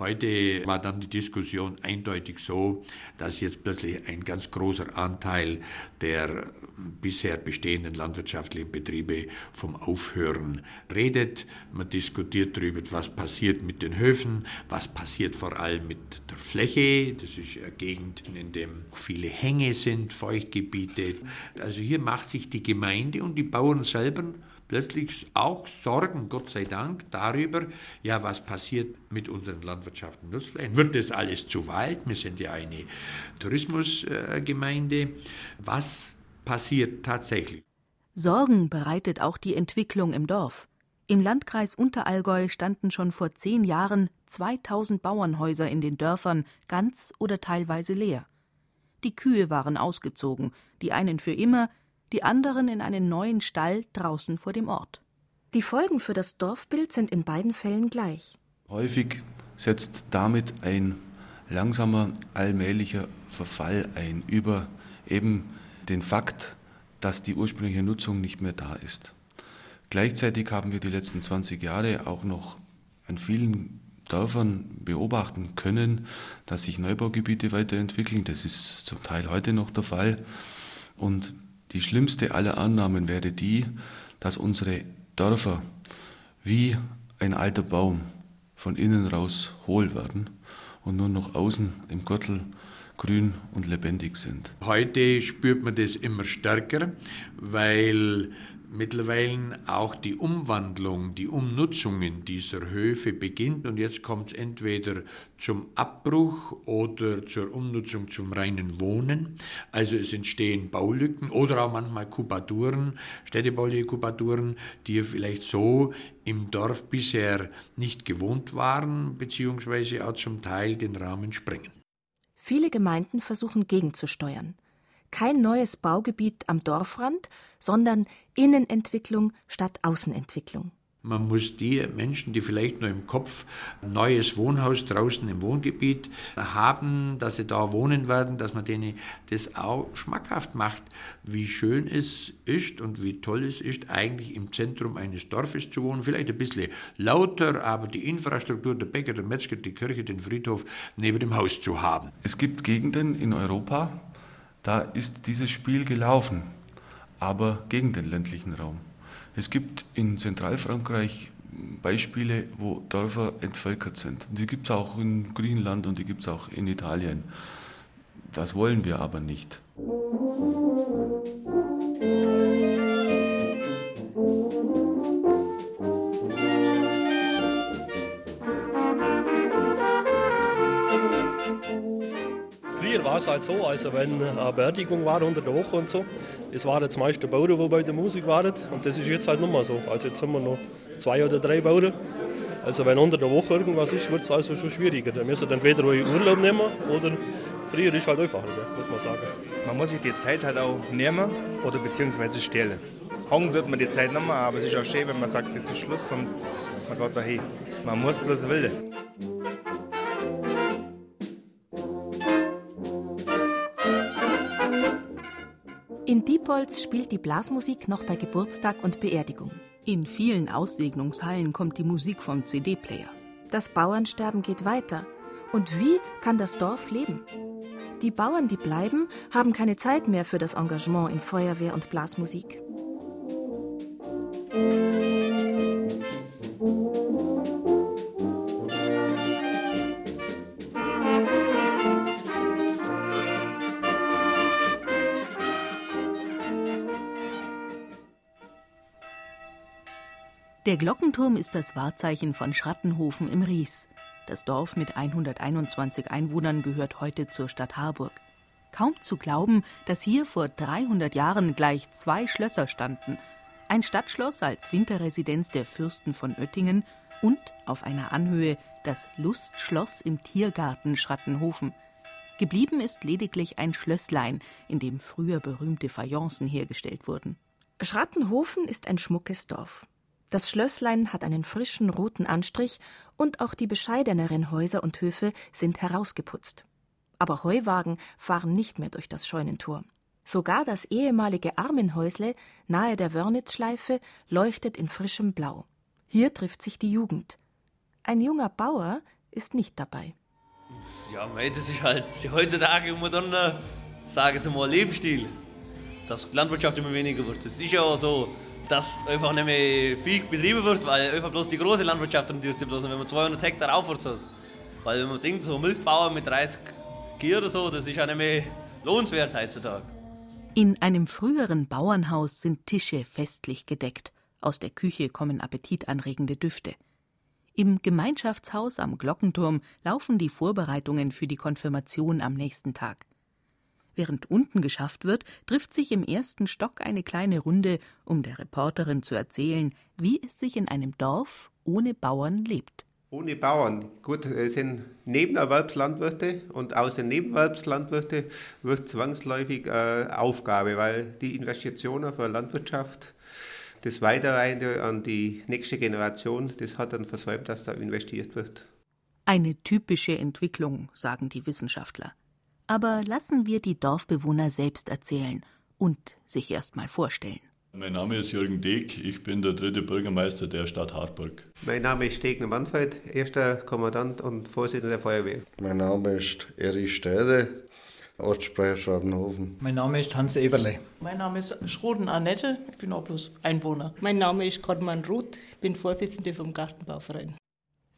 Heute war dann die Diskussion eindeutig so, dass jetzt plötzlich ein ganz großer Anteil der bisher bestehenden landwirtschaftlichen Betriebe vom Aufhören redet. Man diskutiert darüber, was passiert mit den Höfen, was passiert vor allem mit der Fläche. Das ist eine Gegend, in der viele Hänge sind, Feuchtgebiete. Also hier macht sich die Gemeinde und die Bauern selber plötzlich auch Sorgen, Gott sei Dank, darüber, ja, was passiert mit unseren Landwirtschaften Nutzflächen? Wird das alles zu Wald? Wir sind ja eine Tourismusgemeinde. Was passiert tatsächlich? Sorgen bereitet auch die Entwicklung im Dorf. Im Landkreis Unterallgäu standen schon vor zehn Jahren 2000 Bauernhäuser in den Dörfern ganz oder teilweise leer. Die Kühe waren ausgezogen, die einen für immer, die anderen in einen neuen Stall draußen vor dem Ort. Die Folgen für das Dorfbild sind in beiden Fällen gleich. Häufig setzt damit ein langsamer, allmählicher Verfall ein über eben den Fakt, dass die ursprüngliche Nutzung nicht mehr da ist. Gleichzeitig haben wir die letzten 20 Jahre auch noch an vielen Dörfern beobachten können, dass sich Neubaugebiete weiterentwickeln. Das ist zum Teil heute noch der Fall. Und die schlimmste aller Annahmen wäre die, dass unsere Dörfer wie ein alter Baum von innen raus hohl werden und nur noch außen im Gürtel grün und lebendig sind. Heute spürt man das immer stärker, weil mittlerweile auch die Umwandlung, die Umnutzungen dieser Höfe beginnt und jetzt kommt es entweder zum Abbruch oder zur Umnutzung zum reinen Wohnen. Also es entstehen Baulücken oder auch manchmal Kubaturen, städtebauliche Kubaturen, die vielleicht so im Dorf bisher nicht gewohnt waren, beziehungsweise auch zum Teil den Rahmen sprengen. Viele Gemeinden versuchen gegenzusteuern. Kein neues Baugebiet am Dorfrand, sondern Innenentwicklung statt Außenentwicklung. Man muss die Menschen, die vielleicht nur im Kopf ein neues Wohnhaus draußen im Wohngebiet haben, dass sie da wohnen werden, dass man denen das auch schmackhaft macht, wie schön es ist und wie toll es ist, eigentlich im Zentrum eines Dorfes zu wohnen. Vielleicht ein bisschen lauter, aber die Infrastruktur, der Bäcker, der Metzger, die Kirche, den Friedhof neben dem Haus zu haben. Es gibt Gegenden in Europa, da ist dieses Spiel gelaufen, aber gegen den ländlichen Raum. Es gibt in Zentralfrankreich Beispiele, wo Dörfer entvölkert sind. Die gibt es auch in Griechenland und die gibt es auch in Italien. Das wollen wir aber nicht. Früher war es halt so, also wenn eine Beerdigung war unter der Woche und so, das waren jetzt meist die Bauern, die bei der Musik waren. Und das ist jetzt halt nicht so. Also jetzt haben wir noch zwei oder drei Bauern. Also wenn unter der Woche irgendwas ist, wird es also schon schwieriger. Dann müssen entweder Urlaub nehmen oder früher ist halt einfacher, muss man sagen. Man muss sich die Zeit halt auch nehmen oder beziehungsweise stellen. Hängen wird man die Zeit mehr, aber es ist auch schön, wenn man sagt, jetzt ist Schluss und man geht dahin. Man muss bloß willen. In Diepholz spielt die Blasmusik noch bei Geburtstag und Beerdigung. In vielen Aussegnungshallen kommt die Musik vom CD-Player. Das Bauernsterben geht weiter. Und wie kann das Dorf leben? Die Bauern, die bleiben, haben keine Zeit mehr für das Engagement in Feuerwehr und Blasmusik. Der Glockenturm ist das Wahrzeichen von Schrattenhofen im Ries. Das Dorf mit 121 Einwohnern gehört heute zur Stadt Harburg. Kaum zu glauben, dass hier vor 300 Jahren gleich zwei Schlösser standen. Ein Stadtschloss als Winterresidenz der Fürsten von Oettingen und auf einer Anhöhe das Lustschloss im Tiergarten Schrattenhofen. Geblieben ist lediglich ein Schlösslein, in dem früher berühmte Fayencen hergestellt wurden. Schrattenhofen ist ein schmuckes Dorf. Das Schlösslein hat einen frischen roten Anstrich und auch die bescheideneren Häuser und Höfe sind herausgeputzt. Aber Heuwagen fahren nicht mehr durch das Scheunentor. Sogar das ehemalige Armenhäusle nahe der Wörnitzschleife leuchtet in frischem Blau. Hier trifft sich die Jugend. Ein junger Bauer ist nicht dabei. Ja, mei, das ist halt heutzutage moderner, sage ich mal, Lebensstil. Dass Landwirtschaft immer weniger wird. Das ist ja auch so dass einfach nicht mehr viel betrieben wird, weil einfach bloß die große Landwirtschaft rentiert sich bloß, wenn man 200 Hektar aufwärts hat. Weil wenn man denkt, so Milchbauer mit 30 Kühe oder so, das ist ja nicht mehr lohnenswert heutzutage. In einem früheren Bauernhaus sind Tische festlich gedeckt. Aus der Küche kommen appetitanregende Düfte. Im Gemeinschaftshaus am Glockenturm laufen die Vorbereitungen für die Konfirmation am nächsten Tag. Während unten geschafft wird, trifft sich im ersten Stock eine kleine Runde, um der Reporterin zu erzählen, wie es sich in einem Dorf ohne Bauern lebt. Ohne Bauern. Gut, es sind Nebenerwerbslandwirte und aus den Nebenerwerbslandwirte wird zwangsläufig äh, Aufgabe, weil die Investitionen für Landwirtschaft, das Weiterreihende an die nächste Generation, das hat dann versäumt, dass da investiert wird. Eine typische Entwicklung, sagen die Wissenschaftler. Aber lassen wir die Dorfbewohner selbst erzählen und sich erst mal vorstellen. Mein Name ist Jürgen Deck, ich bin der dritte Bürgermeister der Stadt Harburg. Mein Name ist Stegner Manfred, erster Kommandant und Vorsitzender der Feuerwehr. Mein Name ist Erich Städe, Ortssprecher Schradenhofen. Mein Name ist Hans Eberle. Mein Name ist Schroden Annette, ich bin auch bloß Einwohner. Mein Name ist Gottmann Ruth, ich bin Vorsitzende vom Gartenbauverein.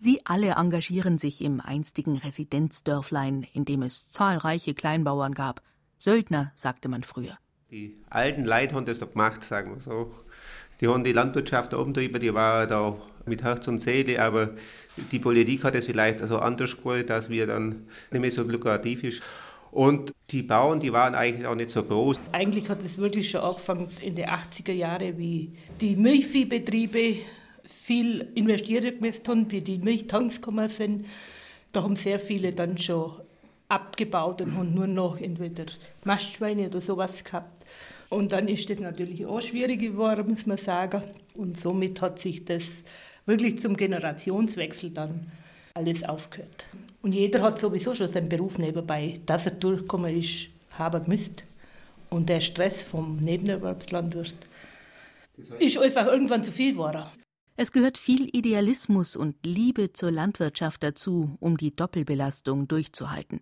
Sie alle engagieren sich im einstigen Residenzdörflein, in dem es zahlreiche Kleinbauern gab. Söldner, sagte man früher. Die alten Leute haben das doch gemacht, sagen wir so. Die haben die Landwirtschaft umtrieben, die war da mit Herz und Seele, aber die Politik hat es vielleicht also anders gewollt, dass wir dann nicht mehr so lukrativ ist. Und die Bauern, die waren eigentlich auch nicht so groß. Eigentlich hat es wirklich schon angefangen in den 80er Jahren, wie die Milchviehbetriebe viel investiert gewesen haben, wie die Milchtanks gekommen sind. Da haben sehr viele dann schon abgebaut und haben nur noch entweder Mastschweine oder sowas gehabt. Und dann ist das natürlich auch schwierig geworden, muss man sagen. Und somit hat sich das wirklich zum Generationswechsel dann alles aufgehört. Und jeder hat sowieso schon seinen Beruf nebenbei, dass er durchkommen ist, haben müsst. Und der Stress vom Nebenerwerbslandwirt ist einfach irgendwann zu viel geworden. Es gehört viel Idealismus und Liebe zur Landwirtschaft dazu, um die Doppelbelastung durchzuhalten.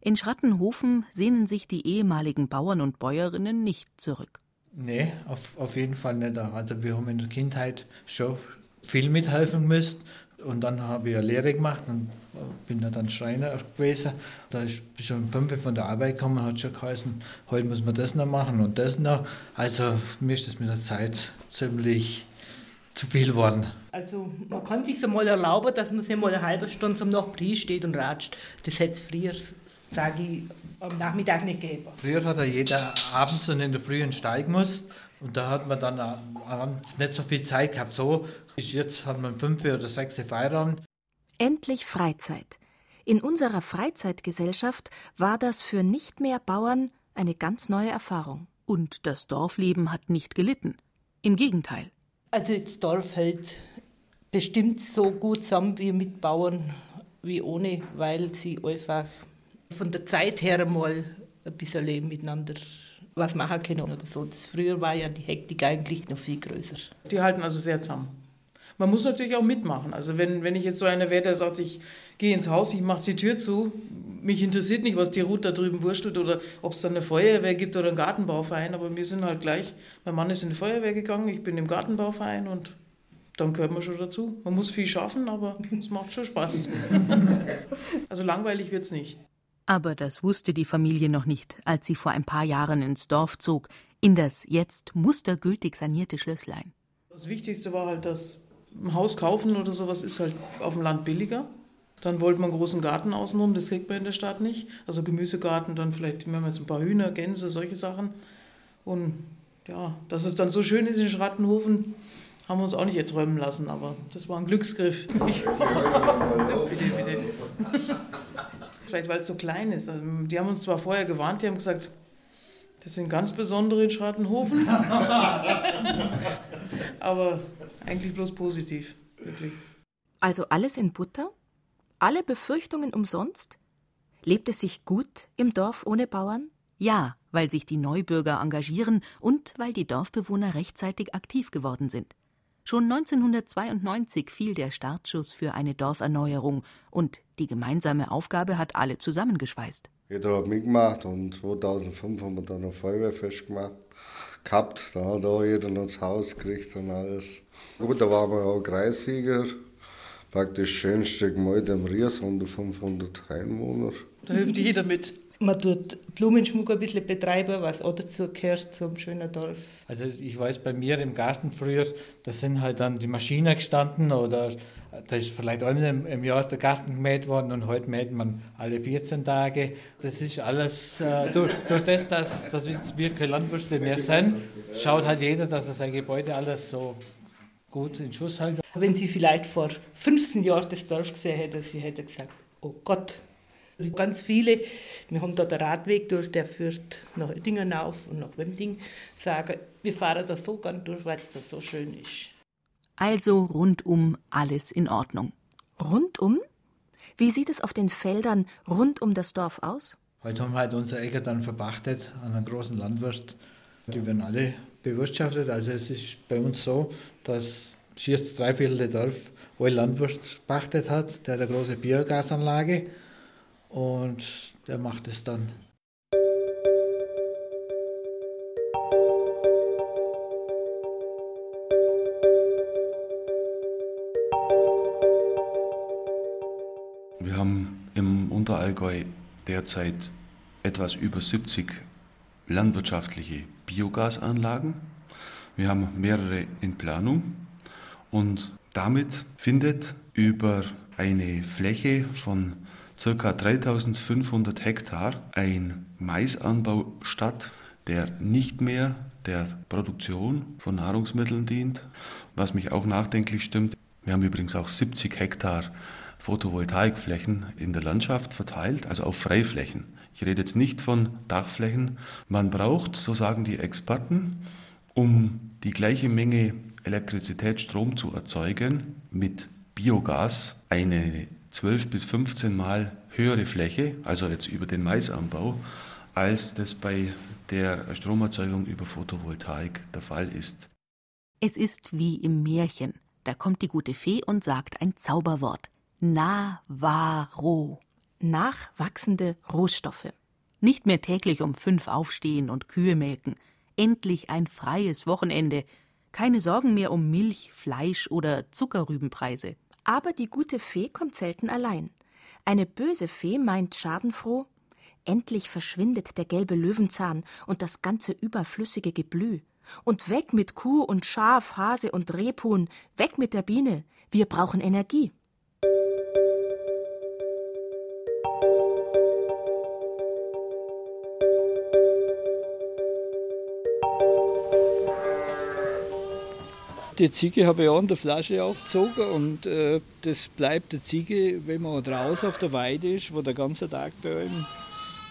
In Schrattenhofen sehnen sich die ehemaligen Bauern und Bäuerinnen nicht zurück. Nee, auf, auf jeden Fall nicht. Also wir haben in der Kindheit schon viel mithelfen müssen. Und dann habe ich eine Lehre gemacht und bin dann Schreiner gewesen. Da ist schon fünf von der Arbeit gekommen, hat schon geheißen, heute muss man das noch machen und das noch. Also mir ist das mit der Zeit ziemlich zu viel geworden. Also man kann sich mal erlauben, dass man sich mal eine halbe Stunde zum Nachbrie steht und ratscht. Das hätte es früher, sage ich, am Nachmittag nicht gegeben. Früher hat er jeder abends und in der Früh Steig muss und da hat man dann abends nicht so viel Zeit gehabt. So ist jetzt hat man fünf oder sechs Feierabend. Endlich Freizeit. In unserer Freizeitgesellschaft war das für nicht mehr Bauern eine ganz neue Erfahrung. Und das Dorfleben hat nicht gelitten. Im Gegenteil. Also das Dorf hält bestimmt so gut zusammen wie mit Bauern wie ohne, weil sie einfach von der Zeit her mal ein bisschen leben miteinander was machen können oder so. Das früher war ja die Hektik eigentlich noch viel größer. Die halten also sehr zusammen. Man muss natürlich auch mitmachen. Also wenn, wenn ich jetzt so einer wäre, der sagt, ich gehe ins Haus, ich mache die Tür zu, mich interessiert nicht, was die Ruth da drüben wurstelt oder ob es da eine Feuerwehr gibt oder einen Gartenbauverein, aber wir sind halt gleich, mein Mann ist in die Feuerwehr gegangen, ich bin im Gartenbauverein und dann gehört man schon dazu. Man muss viel schaffen, aber es macht schon Spaß. also langweilig wird es nicht. Aber das wusste die Familie noch nicht, als sie vor ein paar Jahren ins Dorf zog, in das jetzt mustergültig sanierte Schlösslein. Das Wichtigste war halt, dass ein Haus kaufen oder sowas ist halt auf dem Land billiger. Dann wollte man einen großen Garten außenrum, das kriegt man in der Stadt nicht. Also Gemüsegarten, dann vielleicht wenn man jetzt ein paar Hühner, Gänse, solche Sachen. Und ja, dass es dann so schön ist in Schrattenhofen, haben wir uns auch nicht erträumen lassen, aber das war ein Glücksgriff. bitte, bitte. Vielleicht weil es so klein ist. Also, die haben uns zwar vorher gewarnt, die haben gesagt, das sind ganz besondere in Schrattenhofen. aber eigentlich bloß positiv, wirklich. Also alles in Butter? Alle Befürchtungen umsonst? Lebt es sich gut im Dorf ohne Bauern? Ja, weil sich die Neubürger engagieren und weil die Dorfbewohner rechtzeitig aktiv geworden sind. Schon 1992 fiel der Startschuss für eine Dorferneuerung und die gemeinsame Aufgabe hat alle zusammengeschweißt. Jeder hat mitgemacht und 2005 haben wir dann ein Feuerwehrfest gemacht, gehabt. Da hat auch jeder noch das Haus gekriegt und alles. Gut, da waren wir auch Kreissieger praktisch schönste Gemeinde im Ries, 500 Einwohner. Da hilft jeder mit. Man tut Blumenschmuck ein bisschen betreiben, was auch dazu gehört zum schönen Dorf. Also ich weiß bei mir im Garten früher, da sind halt dann die Maschinen gestanden oder da ist vielleicht einmal im Jahr der Garten gemäht worden und heute mäht man alle 14 Tage. Das ist alles äh, durch, durch das, dass, dass wir keine Landwirte mehr sind, schaut halt jeder, dass er sein Gebäude alles so gut in Schuss hält. Wenn Sie vielleicht vor 15 Jahren das Dorf gesehen hätten, Sie hätten gesagt, oh Gott. Ganz viele, wir haben da den Radweg durch, der führt nach Oettingen auf und nach Wemding, sagen, wir fahren da so gern durch, weil es da so schön ist. Also rundum alles in Ordnung. Rundum? Wie sieht es auf den Feldern rund um das Dorf aus? Heute haben wir halt unsere Äcker dann verpachtet an einen großen Landwirt. Die werden alle bewirtschaftet. Also es ist bei uns so, dass schier drei Viertel der Dorf ein Landwirt pachtet hat, der hat eine große Biogasanlage und der macht es dann. Wir haben im Unterallgäu derzeit etwas über 70 landwirtschaftliche Biogasanlagen. Wir haben mehrere in Planung und damit findet über eine Fläche von ca. 3500 Hektar ein Maisanbau statt, der nicht mehr der Produktion von Nahrungsmitteln dient. Was mich auch nachdenklich stimmt, Wir haben übrigens auch 70 Hektar Photovoltaikflächen in der Landschaft verteilt, also auf Freiflächen. Ich rede jetzt nicht von Dachflächen. Man braucht, so sagen die Experten, um die gleiche Menge Elektrizität, Strom zu erzeugen, mit Biogas eine 12 bis 15 Mal höhere Fläche, also jetzt über den Maisanbau, als das bei der Stromerzeugung über Photovoltaik der Fall ist. Es ist wie im Märchen. Da kommt die gute Fee und sagt ein Zauberwort. Navaro. Nachwachsende Rohstoffe. Nicht mehr täglich um fünf aufstehen und Kühe melken. Endlich ein freies Wochenende. Keine Sorgen mehr um Milch, Fleisch oder Zuckerrübenpreise. Aber die gute Fee kommt selten allein. Eine böse Fee meint schadenfroh, endlich verschwindet der gelbe Löwenzahn und das ganze überflüssige Geblüh. Und weg mit Kuh und Schaf, Hase und Rebhuhn, weg mit der Biene, wir brauchen Energie. Die Ziege habe ich auch in der Flasche aufgezogen und äh, das bleibt die Ziege, wenn man draußen auf der Weide ist, wo der ganze Tag bei einem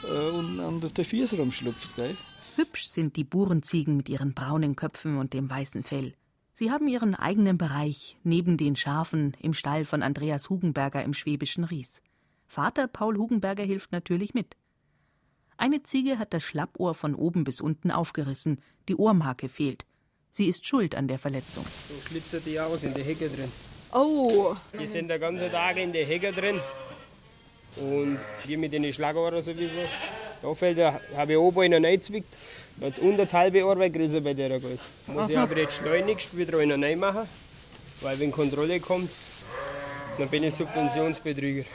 äh, und an der Füße rumschlupft. Gell? Hübsch sind die Burenziegen mit ihren braunen Köpfen und dem weißen Fell. Sie haben ihren eigenen Bereich neben den Schafen im Stall von Andreas Hugenberger im schwäbischen Ries. Vater Paul Hugenberger hilft natürlich mit. Eine Ziege hat das Schlappohr von oben bis unten aufgerissen, die Ohrmarke fehlt. Sie ist schuld an der Verletzung. So schlitzert die aus in der Hecke drin. Oh! Die sind den ganzen Tag in der Hecke drin. Und die mit den Schlagohren sowieso. Da fällt der, habe ich oben einen reingezwickt. Da hat es unter das halbe Ohr weggerissen bei der Größe. Muss ich aber jetzt schleunigst wieder einen machen. Weil wenn Kontrolle kommt, dann bin ich Subventionsbetrüger.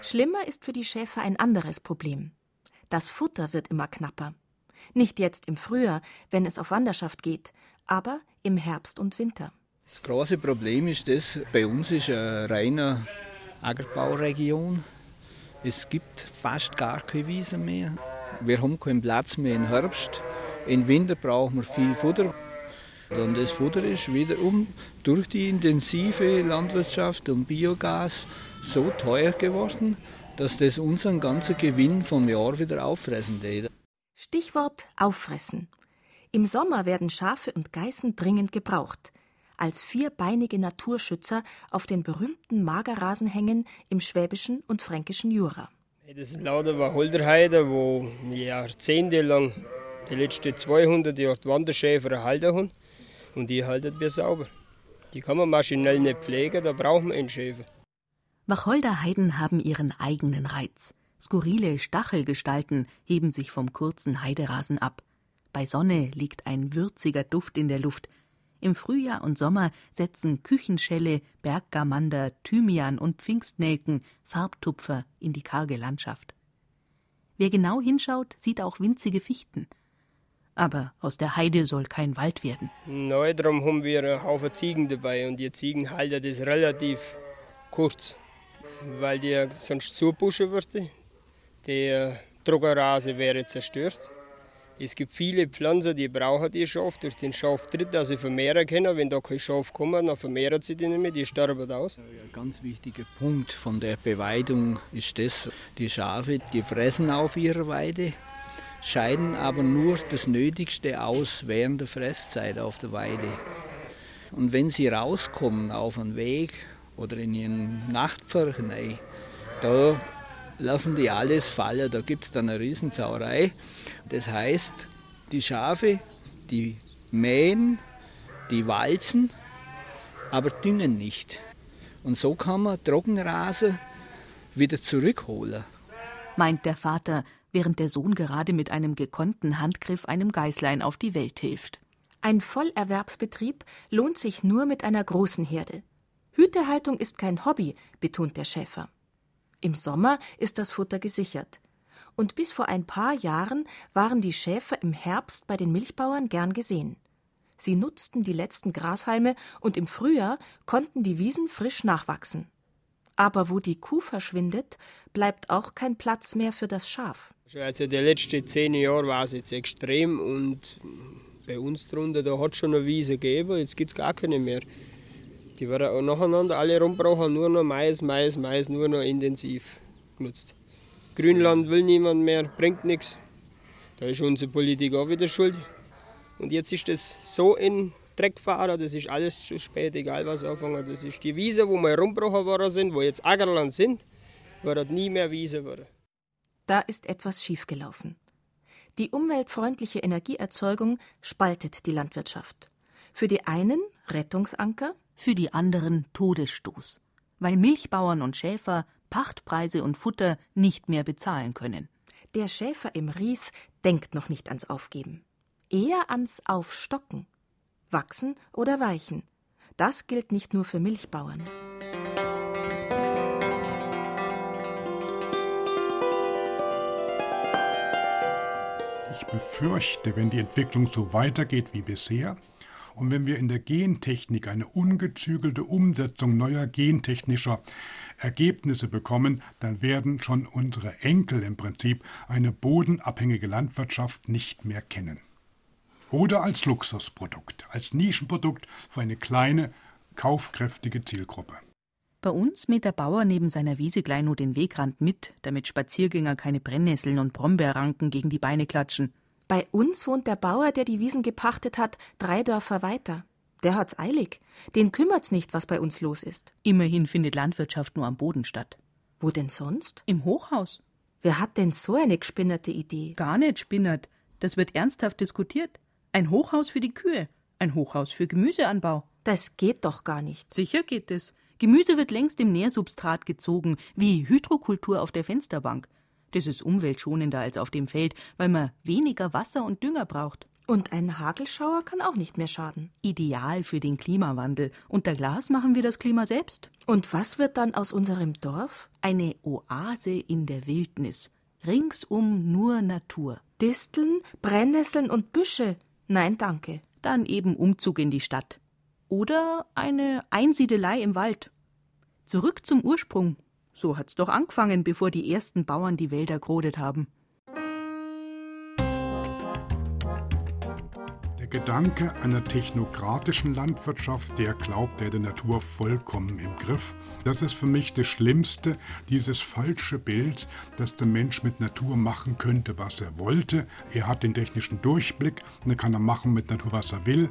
Schlimmer ist für die Schäfer ein anderes Problem. Das Futter wird immer knapper. Nicht jetzt im Frühjahr, wenn es auf Wanderschaft geht, aber im Herbst und Winter. Das große Problem ist das, bei uns ist eine reine Ackerbauregion. Es gibt fast gar keine Wiesen mehr. Wir haben keinen Platz mehr im Herbst. Im Winter brauchen wir viel Futter. Und das Futter ist wiederum durch die intensive Landwirtschaft und Biogas so teuer geworden, dass das unseren ganzen Gewinn vom Jahr wieder auffressen würde. Stichwort auffressen. Im Sommer werden Schafe und Geißen dringend gebraucht. Als vierbeinige Naturschützer auf den berühmten Magerrasenhängen im schwäbischen und fränkischen Jura. Das sind lauter Wacholderheide, wo jahrzehntelang, die letzten 200 Jahre die Wanderschäfer erhalten haben. Und die halten wir sauber. Die kann man maschinell nicht pflegen, da braucht man einen Schäfer. Wacholderheiden haben ihren eigenen Reiz. Skurrile Stachelgestalten heben sich vom kurzen Heiderasen ab. Bei Sonne liegt ein würziger Duft in der Luft. Im Frühjahr und Sommer setzen Küchenschelle, Berggamander, Thymian und Pfingstnelken Farbtupfer in die karge Landschaft. Wer genau hinschaut, sieht auch winzige Fichten. Aber aus der Heide soll kein Wald werden. Neu drum haben wir einen Haufen Ziegen dabei und die Ziegen halten das relativ kurz, weil die sonst zubuschen würden. Der Druckerrase wäre zerstört. Es gibt viele Pflanzen, die brauchen die Schaf durch den Schaftritt, dass sie vermehren können. Wenn da kein Schaf kommt, dann vermehren sie die nicht mehr, die sterben aus. Ein ganz wichtiger Punkt von der Beweidung ist das, die Schafe, die fressen auf ihrer Weide, scheiden aber nur das Nötigste aus während der Fresszeit auf der Weide. Und wenn sie rauskommen auf einen Weg oder in ihren Nachtpferchen, da lassen die alles fallen, da gibt es dann eine Riesensauerei. Das heißt, die Schafe, die mähen, die walzen, aber düngen nicht. Und so kann man Trockenrasen wieder zurückholen. meint der Vater, während der Sohn gerade mit einem gekonnten Handgriff einem Geißlein auf die Welt hilft. Ein Vollerwerbsbetrieb lohnt sich nur mit einer großen Herde. Hütehaltung ist kein Hobby, betont der Schäfer. Im Sommer ist das Futter gesichert. Und bis vor ein paar Jahren waren die Schäfer im Herbst bei den Milchbauern gern gesehen. Sie nutzten die letzten Grashalme und im Frühjahr konnten die Wiesen frisch nachwachsen. Aber wo die Kuh verschwindet, bleibt auch kein Platz mehr für das Schaf. Also die letzten zehn Jahre war es jetzt extrem und bei uns drunter, da hat es schon eine Wiese gegeben, jetzt gibt es gar keine mehr. Die werden auch nacheinander alle rumbrauchen, nur noch Mais, Mais, Mais, nur noch intensiv genutzt. Grünland will niemand mehr, bringt nichts. Da ist unsere Politik auch wieder schuld. Und jetzt ist das so in Dreck gefahren, das ist alles zu spät, egal was anfangen. Das ist die Wiese, wo wir rumgebrochen worden sind, wo jetzt Ackerland sind, wird nie mehr Wiese werden. Da ist etwas schiefgelaufen. Die umweltfreundliche Energieerzeugung spaltet die Landwirtschaft. Für die einen Rettungsanker, für die anderen Todesstoß, weil Milchbauern und Schäfer Pachtpreise und Futter nicht mehr bezahlen können. Der Schäfer im Ries denkt noch nicht ans Aufgeben, eher ans Aufstocken. Wachsen oder weichen. Das gilt nicht nur für Milchbauern. Ich befürchte, wenn die Entwicklung so weitergeht wie bisher und wenn wir in der Gentechnik eine ungezügelte Umsetzung neuer gentechnischer Ergebnisse bekommen, dann werden schon unsere Enkel im Prinzip eine bodenabhängige Landwirtschaft nicht mehr kennen. Oder als Luxusprodukt, als Nischenprodukt für eine kleine, kaufkräftige Zielgruppe. Bei uns mäht der Bauer neben seiner Wiese gleich nur den Wegrand mit, damit Spaziergänger keine Brennnesseln und Brombeerranken gegen die Beine klatschen. Bei uns wohnt der Bauer, der die Wiesen gepachtet hat, drei Dörfer weiter. Der hat's eilig. Den kümmert's nicht, was bei uns los ist. Immerhin findet Landwirtschaft nur am Boden statt. Wo denn sonst? Im Hochhaus. Wer hat denn so eine gespinnerte Idee? Gar nicht spinnert. Das wird ernsthaft diskutiert. Ein Hochhaus für die Kühe, ein Hochhaus für Gemüseanbau. Das geht doch gar nicht. Sicher geht es. Gemüse wird längst im Nährsubstrat gezogen, wie Hydrokultur auf der Fensterbank. Das ist umweltschonender als auf dem Feld, weil man weniger Wasser und Dünger braucht. Und ein Hagelschauer kann auch nicht mehr schaden. Ideal für den Klimawandel. Unter Glas machen wir das Klima selbst. Und was wird dann aus unserem Dorf? Eine Oase in der Wildnis. Ringsum nur Natur. Disteln, Brennnesseln und Büsche. Nein, danke. Dann eben Umzug in die Stadt. Oder eine Einsiedelei im Wald. Zurück zum Ursprung. So hat's doch angefangen, bevor die ersten Bauern die Wälder gerodet haben. Gedanke einer technokratischen Landwirtschaft, der glaubt, er hätte Natur vollkommen im Griff. Das ist für mich das Schlimmste, dieses falsche Bild, dass der Mensch mit Natur machen könnte, was er wollte. Er hat den technischen Durchblick und dann kann er machen mit Natur, was er will.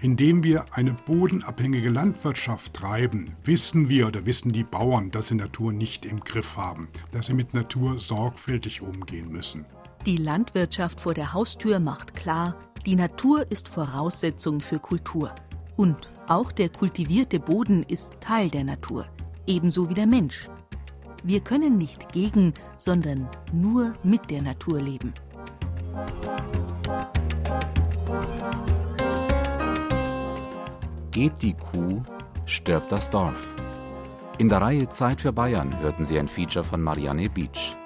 Indem wir eine bodenabhängige Landwirtschaft treiben, wissen wir oder wissen die Bauern, dass sie Natur nicht im Griff haben, dass sie mit Natur sorgfältig umgehen müssen. Die Landwirtschaft vor der Haustür macht klar, die Natur ist Voraussetzung für Kultur. Und auch der kultivierte Boden ist Teil der Natur, ebenso wie der Mensch. Wir können nicht gegen, sondern nur mit der Natur leben. Geht die Kuh, stirbt das Dorf. In der Reihe Zeit für Bayern hörten Sie ein Feature von Marianne Beach.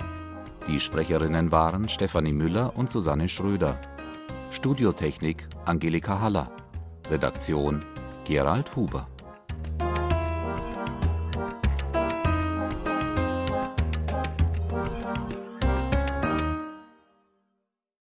Die Sprecherinnen waren Stefanie Müller und Susanne Schröder. Studiotechnik Angelika Haller. Redaktion Gerald Huber.